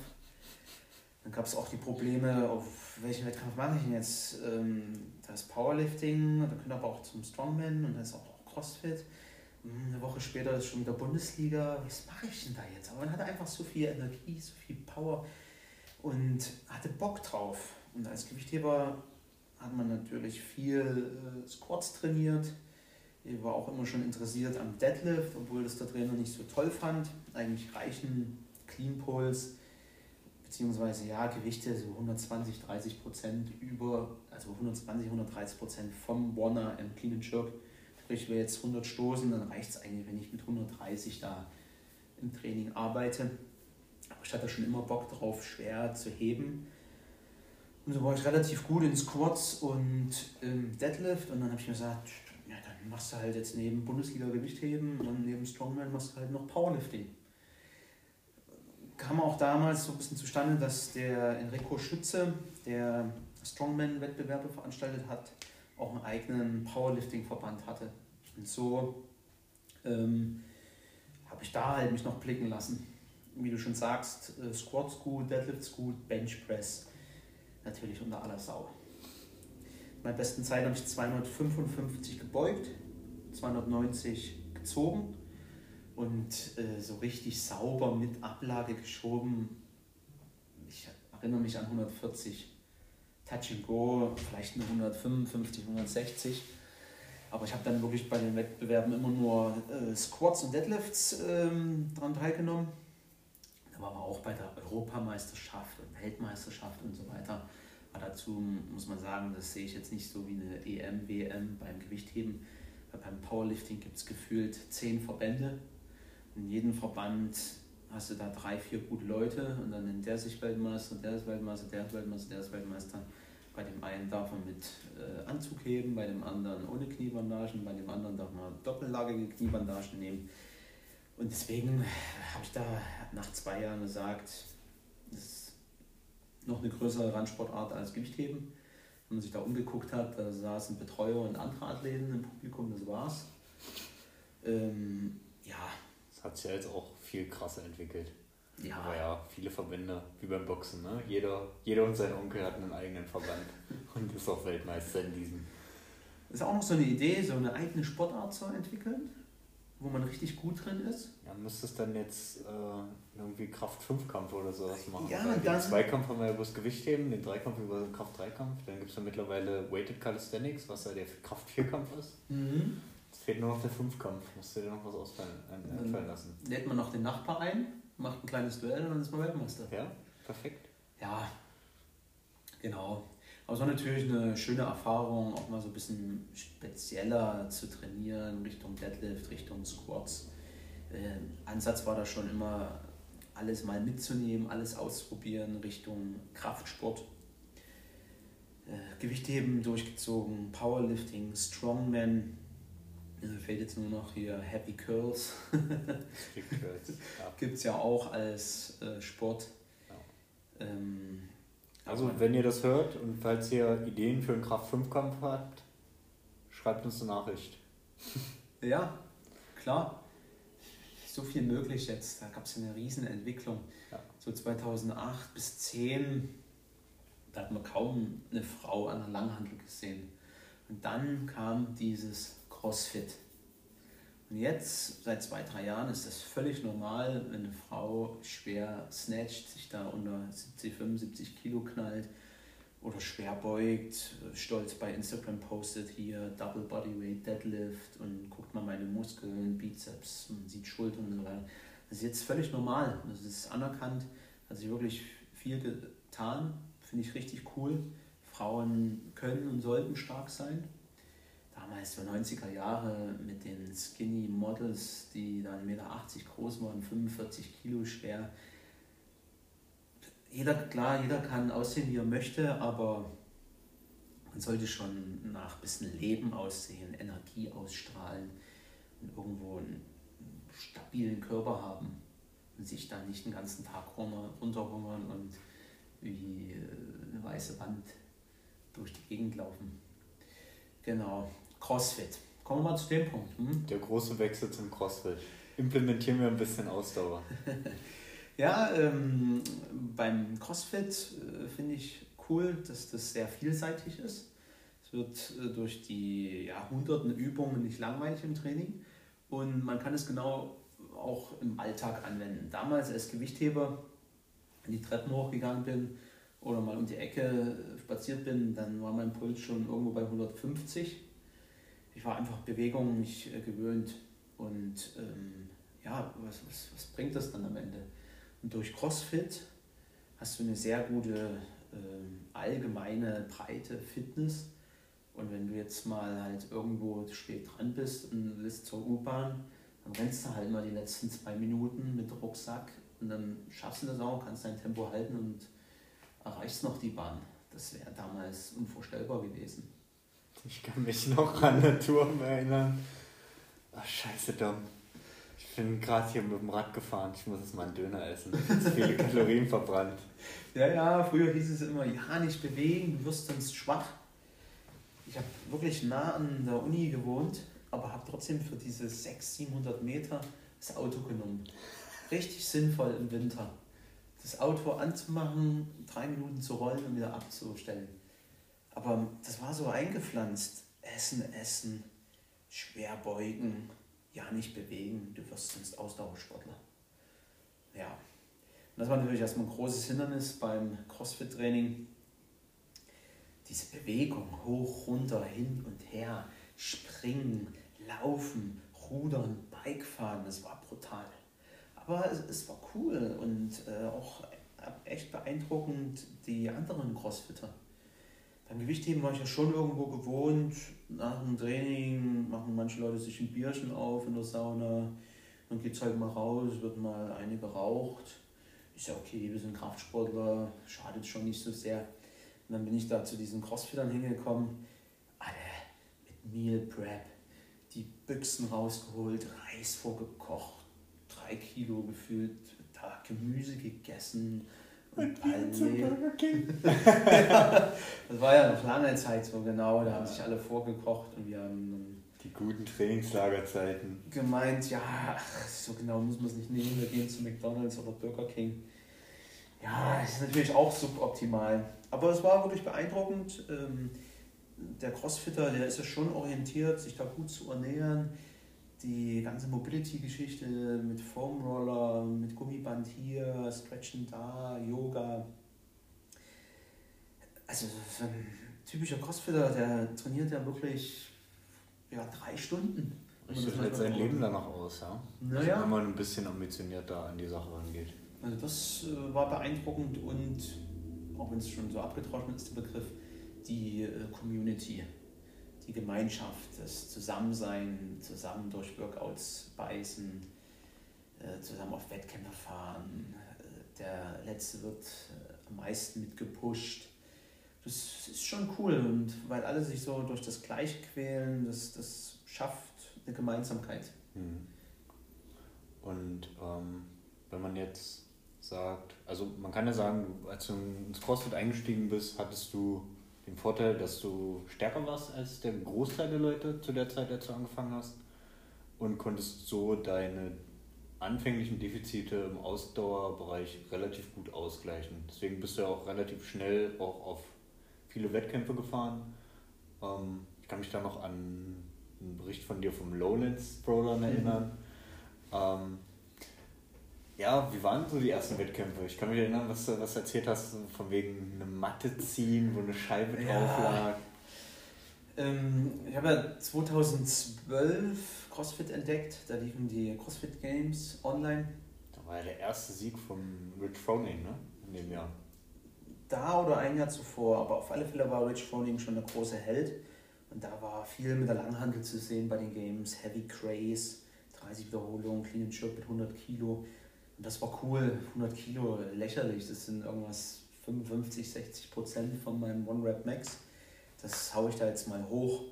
Dann gab es auch die Probleme, auf welchen Wettkampf mache ich denn jetzt? Ähm, da ist Powerlifting, da können aber auch zum Strongman und da ist auch Crossfit. Hm, Eine Woche später ist schon wieder Bundesliga. Was mache ich denn da jetzt? Aber man hatte einfach so viel Energie, so viel Power und hatte Bock drauf. Und als Gewichtheber hat man natürlich viel äh, Squats trainiert. Ich war auch immer schon interessiert am Deadlift, obwohl das der Trainer nicht so toll fand. Eigentlich reichen Clean Pulls beziehungsweise ja, Gewichte so 120, 30 Prozent über, also 120, 130 Prozent vom Warner im Clean and Jerk. Sprich, wir jetzt 100 stoßen, dann reicht es eigentlich, wenn ich mit 130 da im Training arbeite. Aber ich hatte schon immer Bock drauf, schwer zu heben. Und so war ich relativ gut in Squats und im Deadlift. Und dann habe ich mir gesagt, ja, dann machst du halt jetzt neben Bundesliga Gewichtheben und neben Strongman machst du halt noch Powerlifting. Kam auch damals so ein bisschen zustande, dass der Enrico Schütze, der Strongman-Wettbewerbe veranstaltet hat, auch einen eigenen Powerlifting-Verband hatte. Und so ähm, habe ich da halt mich noch blicken lassen. Wie du schon sagst, äh, Squats gut, Deadlifts gut, Bench Press natürlich unter aller Sau. In meiner besten Zeit habe ich 255 gebeugt, 290 gezogen und äh, so richtig sauber mit Ablage geschoben. Ich erinnere mich an 140 Touch and Go, vielleicht eine 155, 160. Aber ich habe dann wirklich bei den Wettbewerben immer nur äh, Squats und Deadlifts ähm, daran teilgenommen. Da war aber auch bei der Europameisterschaft und Weltmeisterschaft und so weiter. Aber dazu muss man sagen, das sehe ich jetzt nicht so wie eine EM, WM beim Gewichtheben. Weil beim Powerlifting gibt es gefühlt zehn Verbände. In jedem Verband hast du da drei, vier gute Leute und dann in der sich Weltmeister, der ist Weltmeister, der ist Weltmeister, der ist Weltmeister. Bei dem einen darf man mit äh, Anzug heben, bei dem anderen ohne Kniebandagen, bei dem anderen darf man doppellagige Kniebandagen nehmen. Und deswegen habe ich da nach zwei Jahren gesagt, das ist noch eine größere Randsportart als Gewichtheben. Wenn man sich da umgeguckt hat, da saßen Betreuer und andere Athleten im Publikum, das war's. Ähm, ja, Das hat sich ja jetzt auch viel krasser entwickelt. ja, Aber ja, viele Verbände, wie beim Boxen, ne? Jeder, jeder und sein Onkel hat einen eigenen Verband und ist auch Weltmeister in diesem. ist auch noch so eine Idee, so eine eigene Sportart zu entwickeln, wo man richtig gut drin ist. Ja, müsstest dann jetzt äh, irgendwie Kraft-5-Kampf oder sowas machen. Ja, Weil den dann- Zweikampf haben wir ja über das Gewichtheben, den Dreikampf über den Kraft-3-Kampf. Dann gibt es ja mittlerweile Weighted Calisthenics, was ja der Kraft-4-Kampf ist. Jetzt fehlt nur noch der Fünfkampf. Musst du dir noch was ausfallen, ein- Mhm. einfallen lassen. Lädt man noch den Nachbar ein, macht ein kleines Duell und dann ist man Weltmeister. Ja, perfekt. Ja, genau. Aber es war natürlich eine schöne Erfahrung, auch mal so ein bisschen spezieller zu trainieren, Richtung Deadlift, Richtung Squats. Äh, Ansatz war da schon immer, alles mal mitzunehmen, alles auszuprobieren, Richtung Kraftsport. Äh, Gewichtheben durchgezogen, Powerlifting, Strongman. Mir fehlt jetzt nur noch hier Happy Curls. Strict Curls. Ja. Gibt es ja auch als äh, Sport. Ja. Ähm, Also, wenn ihr das hört und falls ihr Ideen für einen Kraft-5-Kampf habt, schreibt uns eine Nachricht. Ja, klar. so viel möglich jetzt. Da gab es eine riesen Entwicklung. Ja. So 2008 bis 2010, da hat man kaum eine Frau an der Langhandel gesehen. Und dann kam dieses CrossFit. Und jetzt, seit zwei, drei Jahren, ist das völlig normal, wenn eine Frau schwer snatcht, sich da unter 70, 75 Kilo knallt oder schwer beugt, stolz bei Instagram postet hier Double Bodyweight Deadlift und guckt mal meine Muskeln, Bizeps, man sieht Schultern und so weiter. Das ist jetzt völlig normal. Das ist anerkannt, hat sich wirklich viel getan, finde ich richtig cool. Frauen können und sollten stark sein damals so 90er Jahre mit den Skinny Models, die dann 1,80 Meter groß waren, 45 Kilo schwer. Jeder, klar, jeder kann aussehen, wie er möchte, aber man sollte schon nach ein bisschen Leben aussehen, Energie ausstrahlen und irgendwo einen stabilen Körper haben und sich dann nicht den ganzen Tag runterhungern und wie eine weiße Wand durch die Gegend laufen. Genau. CrossFit. Kommen wir mal zu dem Punkt. Hm? Der große Wechsel zum CrossFit. Implementieren wir ein bisschen Ausdauer. ja, ähm, beim CrossFit äh, finde ich cool, dass das sehr vielseitig ist. Es wird äh, durch die ja, hunderten Übungen nicht langweilig im Training und man kann es genau auch im Alltag anwenden. Damals als Gewichtheber, wenn die Treppen hochgegangen bin oder mal um die Ecke spaziert bin, dann war mein Puls schon irgendwo bei 150 ich war einfach Bewegung nicht äh, gewöhnt. Und ähm, ja, was, was, was bringt das dann am Ende? Und durch CrossFit hast du eine sehr gute ähm, allgemeine, breite Fitness. Und wenn du jetzt mal halt irgendwo spät dran bist und willst zur U-Bahn, dann rennst du halt mal die letzten zwei Minuten mit Rucksack und dann schaffst du das auch, kannst dein Tempo halten und erreichst noch die Bahn. Das wäre damals unvorstellbar gewesen. Ich kann mich noch an den Turm erinnern. Ach, scheiße, Dom. Ich bin gerade hier mit dem Rad gefahren. Ich muss jetzt mal einen Döner essen. Zu viele Kalorien verbrannt. Ja, ja, früher hieß es immer, ja, nicht bewegen, du wirst sonst schwach. Ich habe wirklich nah an der Uni gewohnt, aber habe trotzdem für diese 600, 700 Meter das Auto genommen. Richtig sinnvoll im Winter. Das Auto anzumachen, drei Minuten zu rollen und wieder abzustellen. Aber das war so eingepflanzt. Essen, essen, schwer beugen, ja nicht bewegen, du wirst sonst Ausdauersportler. Ja. Und das war natürlich erstmal ein großes Hindernis beim CrossFit-Training. Diese Bewegung, hoch, runter, hin und her, springen, laufen, rudern, Bike fahren, das war brutal. Aber es, es war cool und äh, auch echt beeindruckend die anderen Crossfitter beim Gewichtheben war ich ja schon irgendwo gewohnt. Nach dem Training machen manche Leute sich ein Bierchen auf in der Sauna. Dann geht es halt mal raus, wird mal eine geraucht. Ist ja okay, wir sind Kraftsportler, schadet schon nicht so sehr. Und dann bin ich da zu diesen Crossfittern hingekommen. Alle mit Meal Prep, die Büchsen rausgeholt, Reis vorgekocht, drei Kilo gefüllt, da Gemüse gegessen, und Burger King. ja, das war ja noch lange Zeit so genau, da haben sich alle vorgekocht und wir haben die guten Trainingslagerzeiten. Gemeint, ja, ach, so genau muss man es nicht nehmen, wir gehen zu McDonalds oder Burger King. Ja, das ist natürlich auch suboptimal. Aber es war wirklich beeindruckend. Ähm, der Crossfitter, der ist ja schon orientiert, sich da gut zu ernähren die ganze Mobility-Geschichte mit Foam Roller, mit Gummiband hier, Stretchen da, Yoga. Also so ein typischer Crossfitter, der trainiert ja wirklich ja, drei Stunden. Richtet halt sein Leben danach aus, ja. Naja. Also wenn man ein bisschen ambitionierter an die Sache rangeht. Also das äh, war beeindruckend und auch wenn es schon so abgetroschen ist, der Begriff, die äh, Community die Gemeinschaft, das Zusammensein, zusammen durch Workouts beißen, äh, zusammen auf Wettkämpfe fahren. Äh, der Letzte wird äh, am meisten mit gepusht. Das ist schon cool und weil alle sich so durch das Gleiche quälen, das, das schafft eine Gemeinsamkeit. Hm. Und ähm, wenn man jetzt sagt, also man kann ja sagen, als du ins CrossFit eingestiegen bist, hattest du den Vorteil, dass du stärker warst als der Großteil der Leute zu der Zeit, als du angefangen hast und konntest so deine anfänglichen Defizite im Ausdauerbereich relativ gut ausgleichen. Deswegen bist du ja auch relativ schnell auch auf viele Wettkämpfe gefahren. Ähm, ich kann mich da noch an einen Bericht von dir vom Lowlands Throwdown erinnern. Mhm. Ja, wie waren so die ersten Wettkämpfe? Ich kann mich erinnern, was du was erzählt hast, von wegen eine Matte ziehen, wo eine Scheibe ja. drauf lag. Ähm, ich habe ja 2012 CrossFit entdeckt, da liefen die CrossFit Games online. Da war ja der erste Sieg von Rich Froning, ne? In dem Jahr. Da oder ein Jahr zuvor, aber auf alle Fälle war Rich Froning schon der große Held. Und da war viel mit der Langhandel zu sehen bei den Games, Heavy Craze, 30 Wiederholungen, Clean and Jerk mit 100 Kilo. Das war cool, 100 Kilo, lächerlich, das sind irgendwas 55, 60 Prozent von meinem One-Rap Max. Das haue ich da jetzt mal hoch.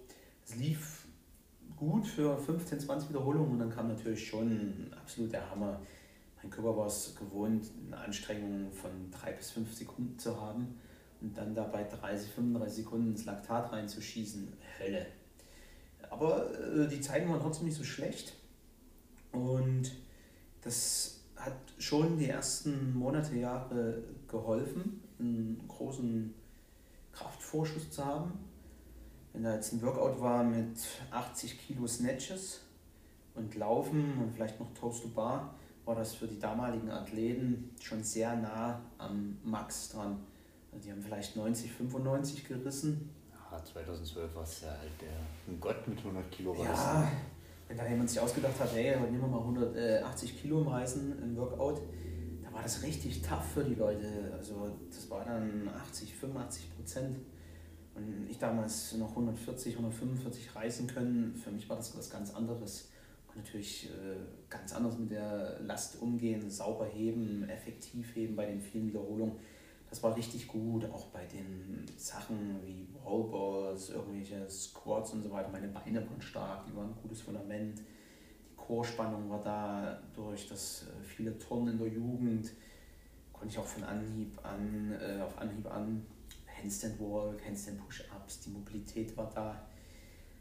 Es lief gut für 15, 20 Wiederholungen und dann kam natürlich schon absolut der Hammer. Mein Körper war es gewohnt, eine Anstrengung von 3 bis 5 Sekunden zu haben und dann dabei 30, 35 Sekunden ins Laktat reinzuschießen. Hölle. Aber äh, die Zeiten waren trotzdem nicht so schlecht und das hat schon die ersten Monate, Jahre geholfen, einen großen Kraftvorschuss zu haben. Wenn da jetzt ein Workout war mit 80 Kilo Snatches und Laufen und vielleicht noch Toast to Bar, war das für die damaligen Athleten schon sehr nah am Max dran. Also die haben vielleicht 90, 95 gerissen. Ja, 2012 war es ja halt der ein Gott mit 100 Kilo. Ja, wenn da jemand sich ausgedacht hat, hey, heute nehmen wir mal 180 Kilo im Reißen im Workout, da war das richtig tough für die Leute. Also das war dann 80, 85 Prozent. Und ich damals noch 140, 145 reißen können, für mich war das was ganz anderes. Und natürlich äh, ganz anders mit der Last umgehen, sauber heben, effektiv heben bei den vielen Wiederholungen das war richtig gut, auch bei den Sachen wie Wallballs, irgendwelche Squats und so weiter. Meine Beine waren stark, die waren ein gutes Fundament. Die Chorspannung war da durch das äh, viele Turnen in der Jugend. Konnte ich auch von Anhieb an, äh, auf Anhieb an Handstand Walk, Handstand Push-Ups, die Mobilität war da.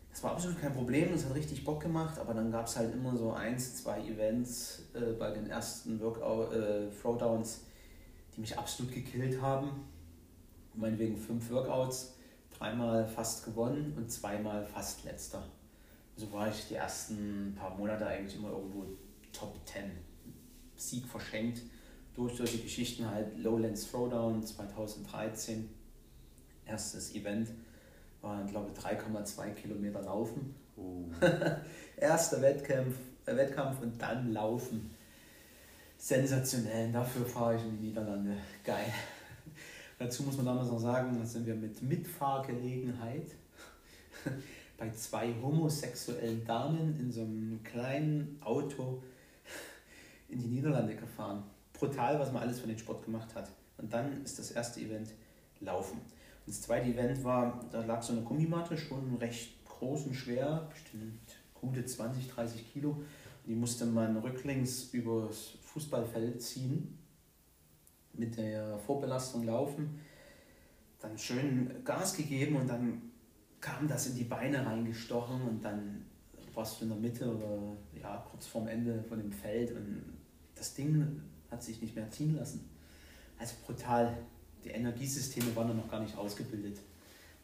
Das war absolut kein Problem, das hat richtig Bock gemacht, aber dann gab es halt immer so eins, zwei Events äh, bei den ersten Workout, äh, Throwdowns, die mich absolut gekillt haben. Meinetwegen fünf Workouts, dreimal fast gewonnen und zweimal fast letzter. So war ich die ersten paar Monate eigentlich immer irgendwo Top 10. Sieg verschenkt durch solche Geschichten halt Lowlands Throwdown 2013. Erstes Event war, glaube ich, 3,2 Kilometer Laufen. Uh. Erster Wettkampf, äh, Wettkampf und dann Laufen sensationell. Dafür fahre ich in die Niederlande. Geil. Dazu muss man damals noch sagen, da sind wir mit Mitfahrgelegenheit bei zwei homosexuellen Damen in so einem kleinen Auto in die Niederlande gefahren. Brutal, was man alles für den Sport gemacht hat. Und dann ist das erste Event Laufen. Und das zweite Event war, da lag so eine Gummimatte, schon recht groß und schwer, bestimmt gute 20, 30 Kilo. Die musste man rücklings übers Fußballfeld ziehen, mit der Vorbelastung laufen, dann schön Gas gegeben und dann kam das in die Beine reingestochen und dann warst du in der Mitte oder ja, kurz vorm Ende von dem Feld und das Ding hat sich nicht mehr ziehen lassen. Also brutal. Die Energiesysteme waren noch gar nicht ausgebildet.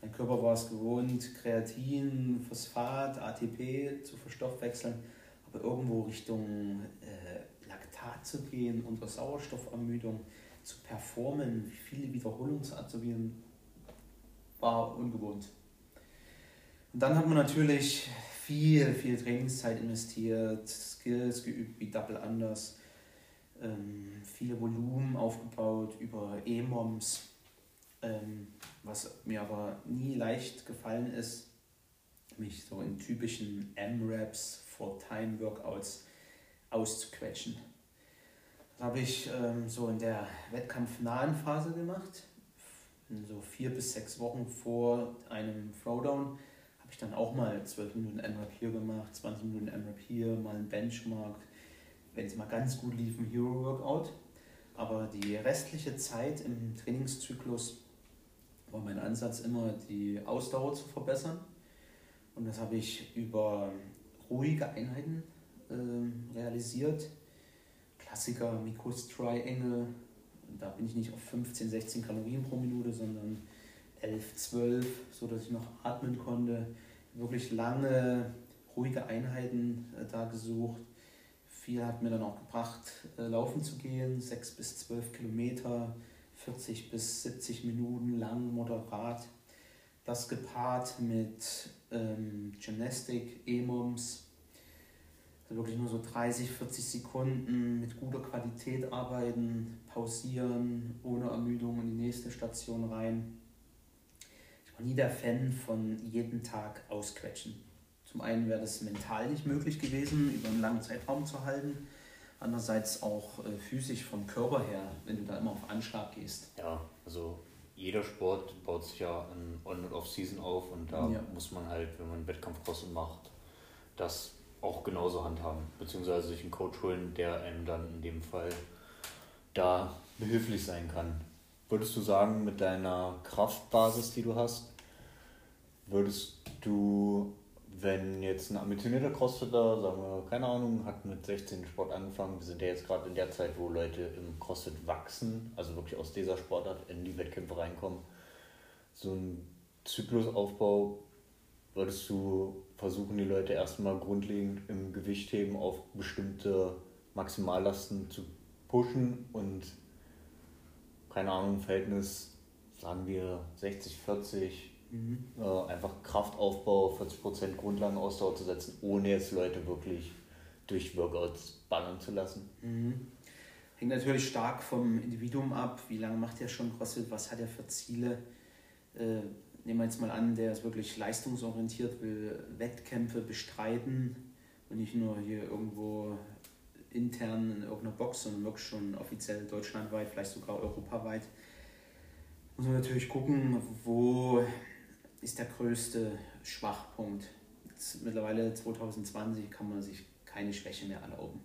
Mein Körper war es gewohnt, Kreatin, Phosphat, ATP zu verstoffwechseln aber irgendwo Richtung Laktat zu gehen, unter Sauerstoffermüdung zu performen, viele Wiederholungen zu absolvieren, war ungewohnt. Und dann hat man natürlich viel, viel Trainingszeit investiert, Skills geübt wie Double Unders, ähm, viele Volumen aufgebaut über E-Moms, ähm, was mir aber nie leicht gefallen ist, mich so in typischen M-Raps for Time Workouts auszuquetschen. Habe ich ähm, so in der wettkampfnahen Phase gemacht. So vier bis sechs Wochen vor einem Throwdown habe ich dann auch mal 12 Minuten M-Rap hier gemacht, 20 Minuten M-Rap hier, mal ein Benchmark. Wenn es mal ganz gut lief, ein Hero Workout. Aber die restliche Zeit im Trainingszyklus war mein Ansatz immer, die Ausdauer zu verbessern. Und das habe ich über ruhige Einheiten äh, realisiert. Klassiker Mikros Triangle. Da bin ich nicht auf 15, 16 Kalorien pro Minute, sondern 11, 12, so dass ich noch atmen konnte. Wirklich lange, ruhige Einheiten äh, da gesucht. Viel hat mir dann auch gebracht, äh, laufen zu gehen, 6 bis 12 Kilometer, 40 bis 70 Minuten lang, moderat. Das gepaart mit ähm, Gymnastik, E-Moms, also wirklich nur so 30, 40 Sekunden mit guter Qualität arbeiten, pausieren, ohne Ermüdung in die nächste Station rein. Ich war nie der Fan von jeden Tag ausquetschen. Zum einen wäre das mental nicht möglich gewesen, über einen langen Zeitraum zu halten. Andererseits auch äh, physisch vom Körper her, wenn du da immer auf Anschlag gehst. Ja, also jeder Sport baut sich ja ein On- und Off-Season auf und da ja. muss man halt, wenn man Wettkampfcrossen macht, das auch genauso handhaben, beziehungsweise sich einen Coach holen, der einem dann in dem Fall da behilflich sein kann. Würdest du sagen, mit deiner Kraftbasis, die du hast, würdest du, wenn jetzt ein ambitionierter Crossfitter, sagen wir, keine Ahnung, hat mit 16 Sport angefangen, wir sind ja jetzt gerade in der Zeit, wo Leute im Crossfit wachsen, also wirklich aus dieser Sportart in die Wettkämpfe reinkommen, so ein Zyklusaufbau würdest du versuchen, die Leute erstmal grundlegend im Gewichtheben auf bestimmte Maximallasten zu pushen und keine Ahnung, Verhältnis, sagen wir 60, 40, mhm. äh, einfach Kraftaufbau, 40% Grundlagenausdauer zu setzen, ohne jetzt Leute wirklich durch Workouts ballern zu lassen. Mhm. Hängt natürlich stark vom Individuum ab, wie lange macht er schon CrossFit, was hat er für Ziele. Äh, nehmen wir jetzt mal an, der ist wirklich leistungsorientiert, will Wettkämpfe bestreiten und nicht nur hier irgendwo intern in irgendeiner Box, sondern wirklich schon offiziell deutschlandweit, vielleicht sogar europaweit, muss man natürlich gucken, wo ist der größte Schwachpunkt. Jetzt mittlerweile 2020 kann man sich keine Schwäche mehr erlauben.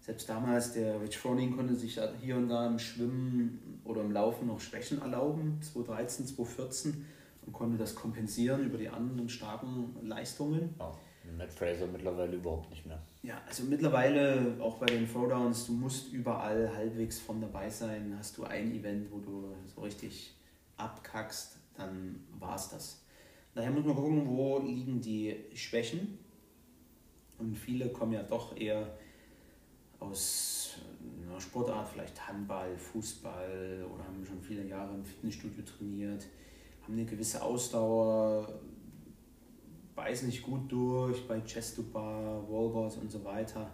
Selbst damals, der Rich Froning konnte sich hier und da im Schwimmen oder im Laufen noch Schwächen erlauben, 2013, 2014 und konnte das kompensieren über die anderen starken Leistungen. Ja, Matt Fraser mittlerweile überhaupt nicht mehr. Ja, also mittlerweile auch bei den Throwdowns, du musst überall halbwegs von dabei sein. Hast du ein Event, wo du so richtig abkackst, dann war es das. Daher muss man gucken, wo liegen die Schwächen. Und viele kommen ja doch eher aus einer Sportart, vielleicht Handball, Fußball oder haben schon viele Jahre im Fitnessstudio trainiert haben eine gewisse Ausdauer, beißen nicht gut durch bei Chestubar, Wallballs und so weiter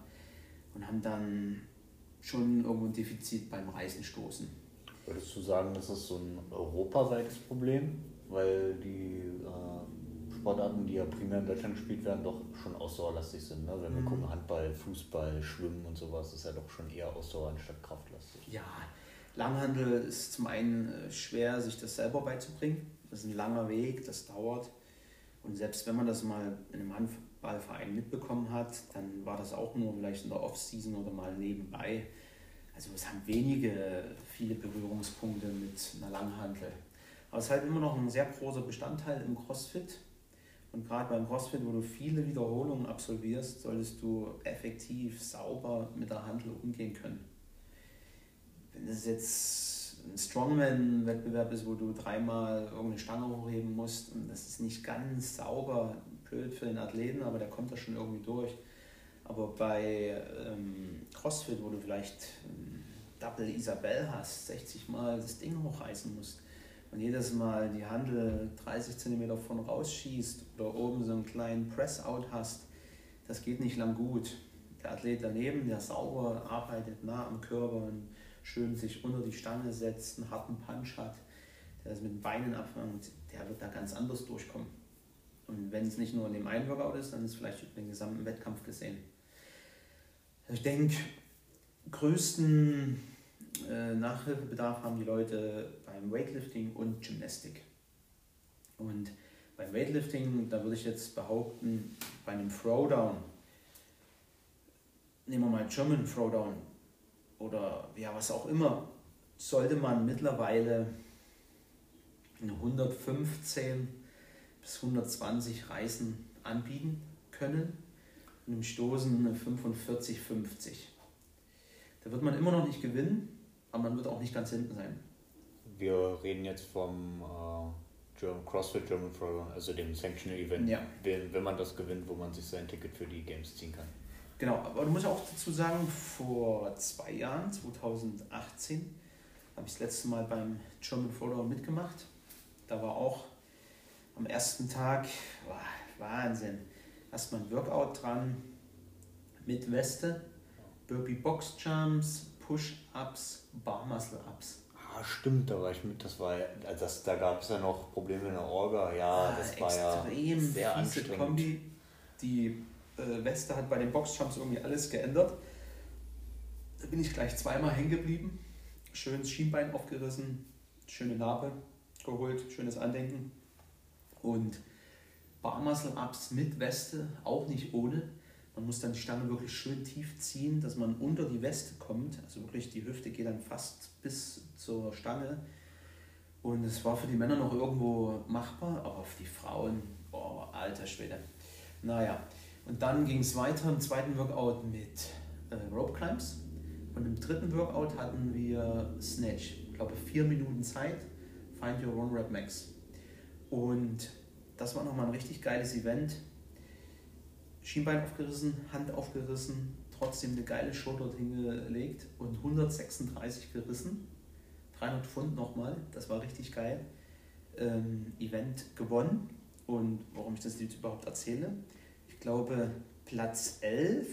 und haben dann schon irgendwo ein Defizit beim Reißenstoßen. Würdest du sagen, das ist so ein europaweites Problem, weil die äh, Sportarten, die ja primär in Deutschland gespielt werden, doch schon ausdauerlastig sind? Ne? Wenn wir mhm. gucken, Handball, Fußball, Schwimmen und sowas, ist ja doch schon eher Ausdauer anstatt kraftlastig. Ja, Langhandel ist zum einen äh, schwer, sich das selber beizubringen. Das ist ein langer Weg, das dauert. Und selbst wenn man das mal in einem Handballverein mitbekommen hat, dann war das auch nur vielleicht in der Off-Season oder mal nebenbei. Also es haben wenige viele Berührungspunkte mit einer Langhantel. Aber es ist halt immer noch ein sehr großer Bestandteil im CrossFit. Und gerade beim CrossFit, wo du viele Wiederholungen absolvierst, solltest du effektiv, sauber mit der Handel umgehen können. Wenn das jetzt ein Strongman-Wettbewerb ist, wo du dreimal irgendeine Stange hochheben musst das ist nicht ganz sauber, blöd für den Athleten, aber der kommt da schon irgendwie durch. Aber bei ähm, CrossFit, wo du vielleicht ähm, Double Isabel hast, 60 Mal das Ding hochreißen musst und jedes Mal die Handel 30 cm von rausschießt oder oben so einen kleinen Press-Out hast, das geht nicht lang gut. Der Athlet daneben, der sauber arbeitet, nah am Körper und schön sich unter die Stange setzt, einen harten Punch hat, der das mit den Beinen abfängt, der wird da ganz anders durchkommen. Und wenn es nicht nur in dem einen Workout ist, dann ist es vielleicht über den gesamten Wettkampf gesehen. Ich denke, größten äh, Nachhilfebedarf haben die Leute beim Weightlifting und Gymnastik. Und beim Weightlifting, da würde ich jetzt behaupten, bei einem Throwdown, nehmen wir mal German Throwdown, oder ja, was auch immer, sollte man mittlerweile 115 bis 120 Reisen anbieten können und im Stoßen 45, 50. Da wird man immer noch nicht gewinnen, aber man wird auch nicht ganz hinten sein. Wir reden jetzt vom äh, German, CrossFit German Pro, also dem Sanctional Event, ja. wenn, wenn man das gewinnt, wo man sich sein Ticket für die Games ziehen kann. Genau, aber du musst auch dazu sagen, vor zwei Jahren, 2018, habe ich das letzte Mal beim German Throwdown mitgemacht. Da war auch am ersten Tag, boah, Wahnsinn, erstmal ein Workout dran mit Weste, Burpee Box Jumps, Push-Ups, Bar Muscle Ups. Ah, stimmt, da war ich mit, das war also das, da gab es ja noch Probleme in der Orga, ja, ah, das war ja sehr anstrengend. Kombi. Die äh, Weste hat bei den Boxjumps irgendwie alles geändert. Da bin ich gleich zweimal hängen geblieben schönes Schienbein aufgerissen, schöne Narbe geholt, schönes Andenken. Und Barmuscle-Ups mit Weste, auch nicht ohne. Man muss dann die Stange wirklich schön tief ziehen, dass man unter die Weste kommt. Also wirklich die Hüfte geht dann fast bis zur Stange. Und es war für die Männer noch irgendwo machbar, aber für die Frauen, oh, alter Schwede. Naja, und dann ging es weiter im zweiten Workout mit äh, Rope Climbs. Und im dritten Workout hatten wir Snatch. Ich glaube, vier Minuten Zeit. Find Your One Rep Max. Und das war nochmal ein richtig geiles Event. Schienbein aufgerissen, Hand aufgerissen, trotzdem eine geile Show dort hingelegt und 136 gerissen. 300 Pfund nochmal, das war richtig geil. Ähm, Event gewonnen. Und warum ich das jetzt überhaupt erzähle, glaube, Platz 11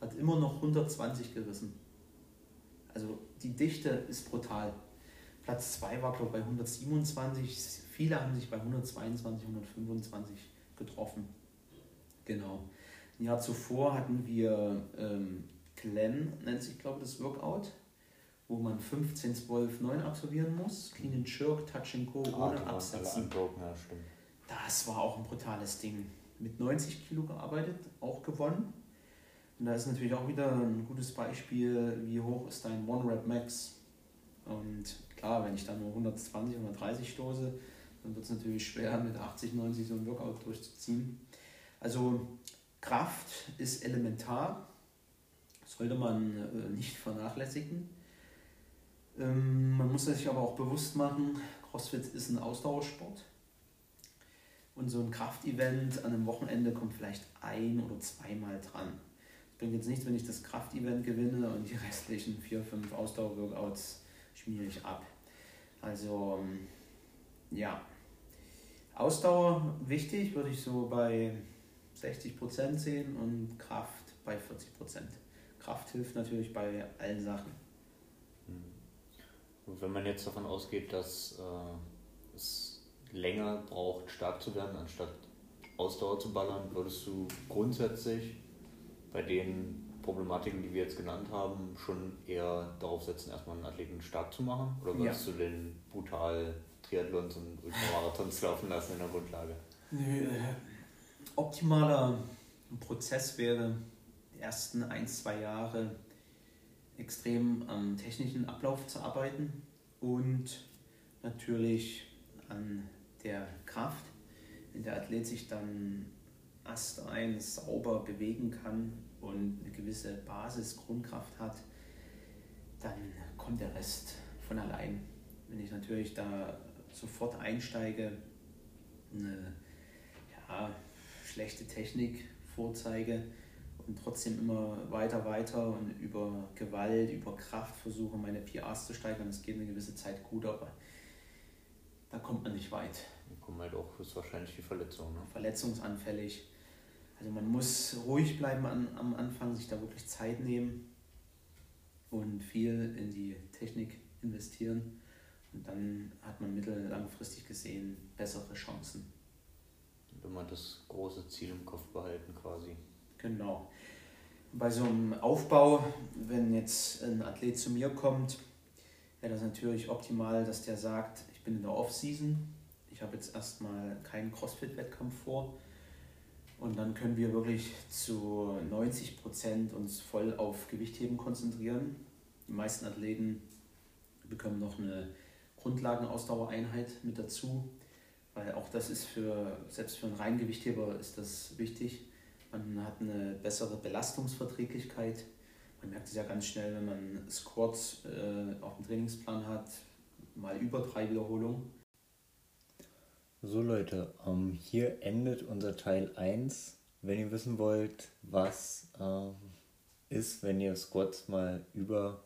hat immer noch 120 gerissen. Also die Dichte ist brutal. Platz 2 war, glaube ich, bei 127. Viele haben sich bei 122, 125 getroffen. Genau. Ein Jahr zuvor hatten wir ähm, Clem, nennt sich, glaube ich, das Workout, wo man 15, 12, 9 absolvieren muss. Clean and Jerk, Touch and Go, ah, ohne Absetzen. Ja, das war auch ein brutales Ding. Mit 90 Kilo gearbeitet, auch gewonnen. Und da ist natürlich auch wieder ein gutes Beispiel, wie hoch ist dein One-Rep Max. Und klar, wenn ich dann nur 120, 130 stoße, dann wird es natürlich schwer, mit 80, 90 so ein Workout durchzuziehen. Also Kraft ist elementar, sollte man äh, nicht vernachlässigen. Ähm, man muss sich aber auch bewusst machen, CrossFit ist ein Ausdauersport. Und so ein Kraftevent an einem Wochenende kommt vielleicht ein oder zweimal dran bringt jetzt nichts, wenn ich das Kraftevent gewinne und die restlichen vier, fünf Ausdauer-Workouts schmiere ich ab. Also, ähm, ja. Ausdauer wichtig, würde ich so bei 60% sehen und Kraft bei 40%. Kraft hilft natürlich bei allen Sachen. Hm. wenn man jetzt davon ausgeht, dass äh, es länger braucht, stark zu werden, anstatt Ausdauer zu ballern, würdest du grundsätzlich bei den Problematiken, die wir jetzt genannt haben, schon eher darauf setzen, erstmal einen Athleten stark zu machen? Oder würdest ja. du den brutal Triathlons und Ultramarathons laufen lassen in der Grundlage? Nö, äh, optimaler Prozess wäre, die ersten ein, zwei Jahre extrem am technischen Ablauf zu arbeiten und natürlich an der Kraft. Wenn der Athlet sich dann astrein sauber bewegen kann und eine gewisse Basis, Grundkraft hat, dann kommt der Rest von allein. Wenn ich natürlich da sofort einsteige, eine ja, schlechte Technik vorzeige und trotzdem immer weiter, weiter und über Gewalt, über Kraft versuche, meine PRs zu steigern, das geht eine gewisse Zeit gut, aber da kommt man nicht weit. Da kommen halt auch höchstwahrscheinlich die Verletzungen. Ne? Verletzungsanfällig also man muss ruhig bleiben an, am Anfang, sich da wirklich Zeit nehmen und viel in die Technik investieren. Und dann hat man mittel- langfristig gesehen bessere Chancen. Wenn man das große Ziel im Kopf behalten quasi. Genau. Bei so einem Aufbau, wenn jetzt ein Athlet zu mir kommt, wäre das natürlich optimal, dass der sagt, ich bin in der Off-Season, ich habe jetzt erstmal keinen CrossFit-Wettkampf vor, und dann können wir wirklich zu 90 Prozent uns voll auf Gewichtheben konzentrieren. Die meisten Athleten bekommen noch eine Grundlagenausdauereinheit mit dazu, weil auch das ist für, selbst für einen Reingewichtheber ist das wichtig. Man hat eine bessere Belastungsverträglichkeit, man merkt es ja ganz schnell, wenn man Squats äh, auf dem Trainingsplan hat, mal über drei Wiederholungen. So Leute, ähm, hier endet unser Teil 1. Wenn ihr wissen wollt, was ähm, ist, wenn ihr Squats mal über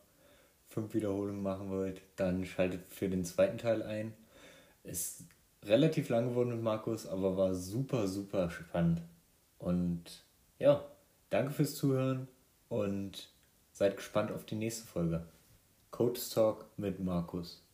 fünf Wiederholungen machen wollt, dann schaltet für den zweiten Teil ein. Ist relativ lang geworden mit Markus, aber war super, super spannend. Und ja, danke fürs Zuhören und seid gespannt auf die nächste Folge. Coach Talk mit Markus.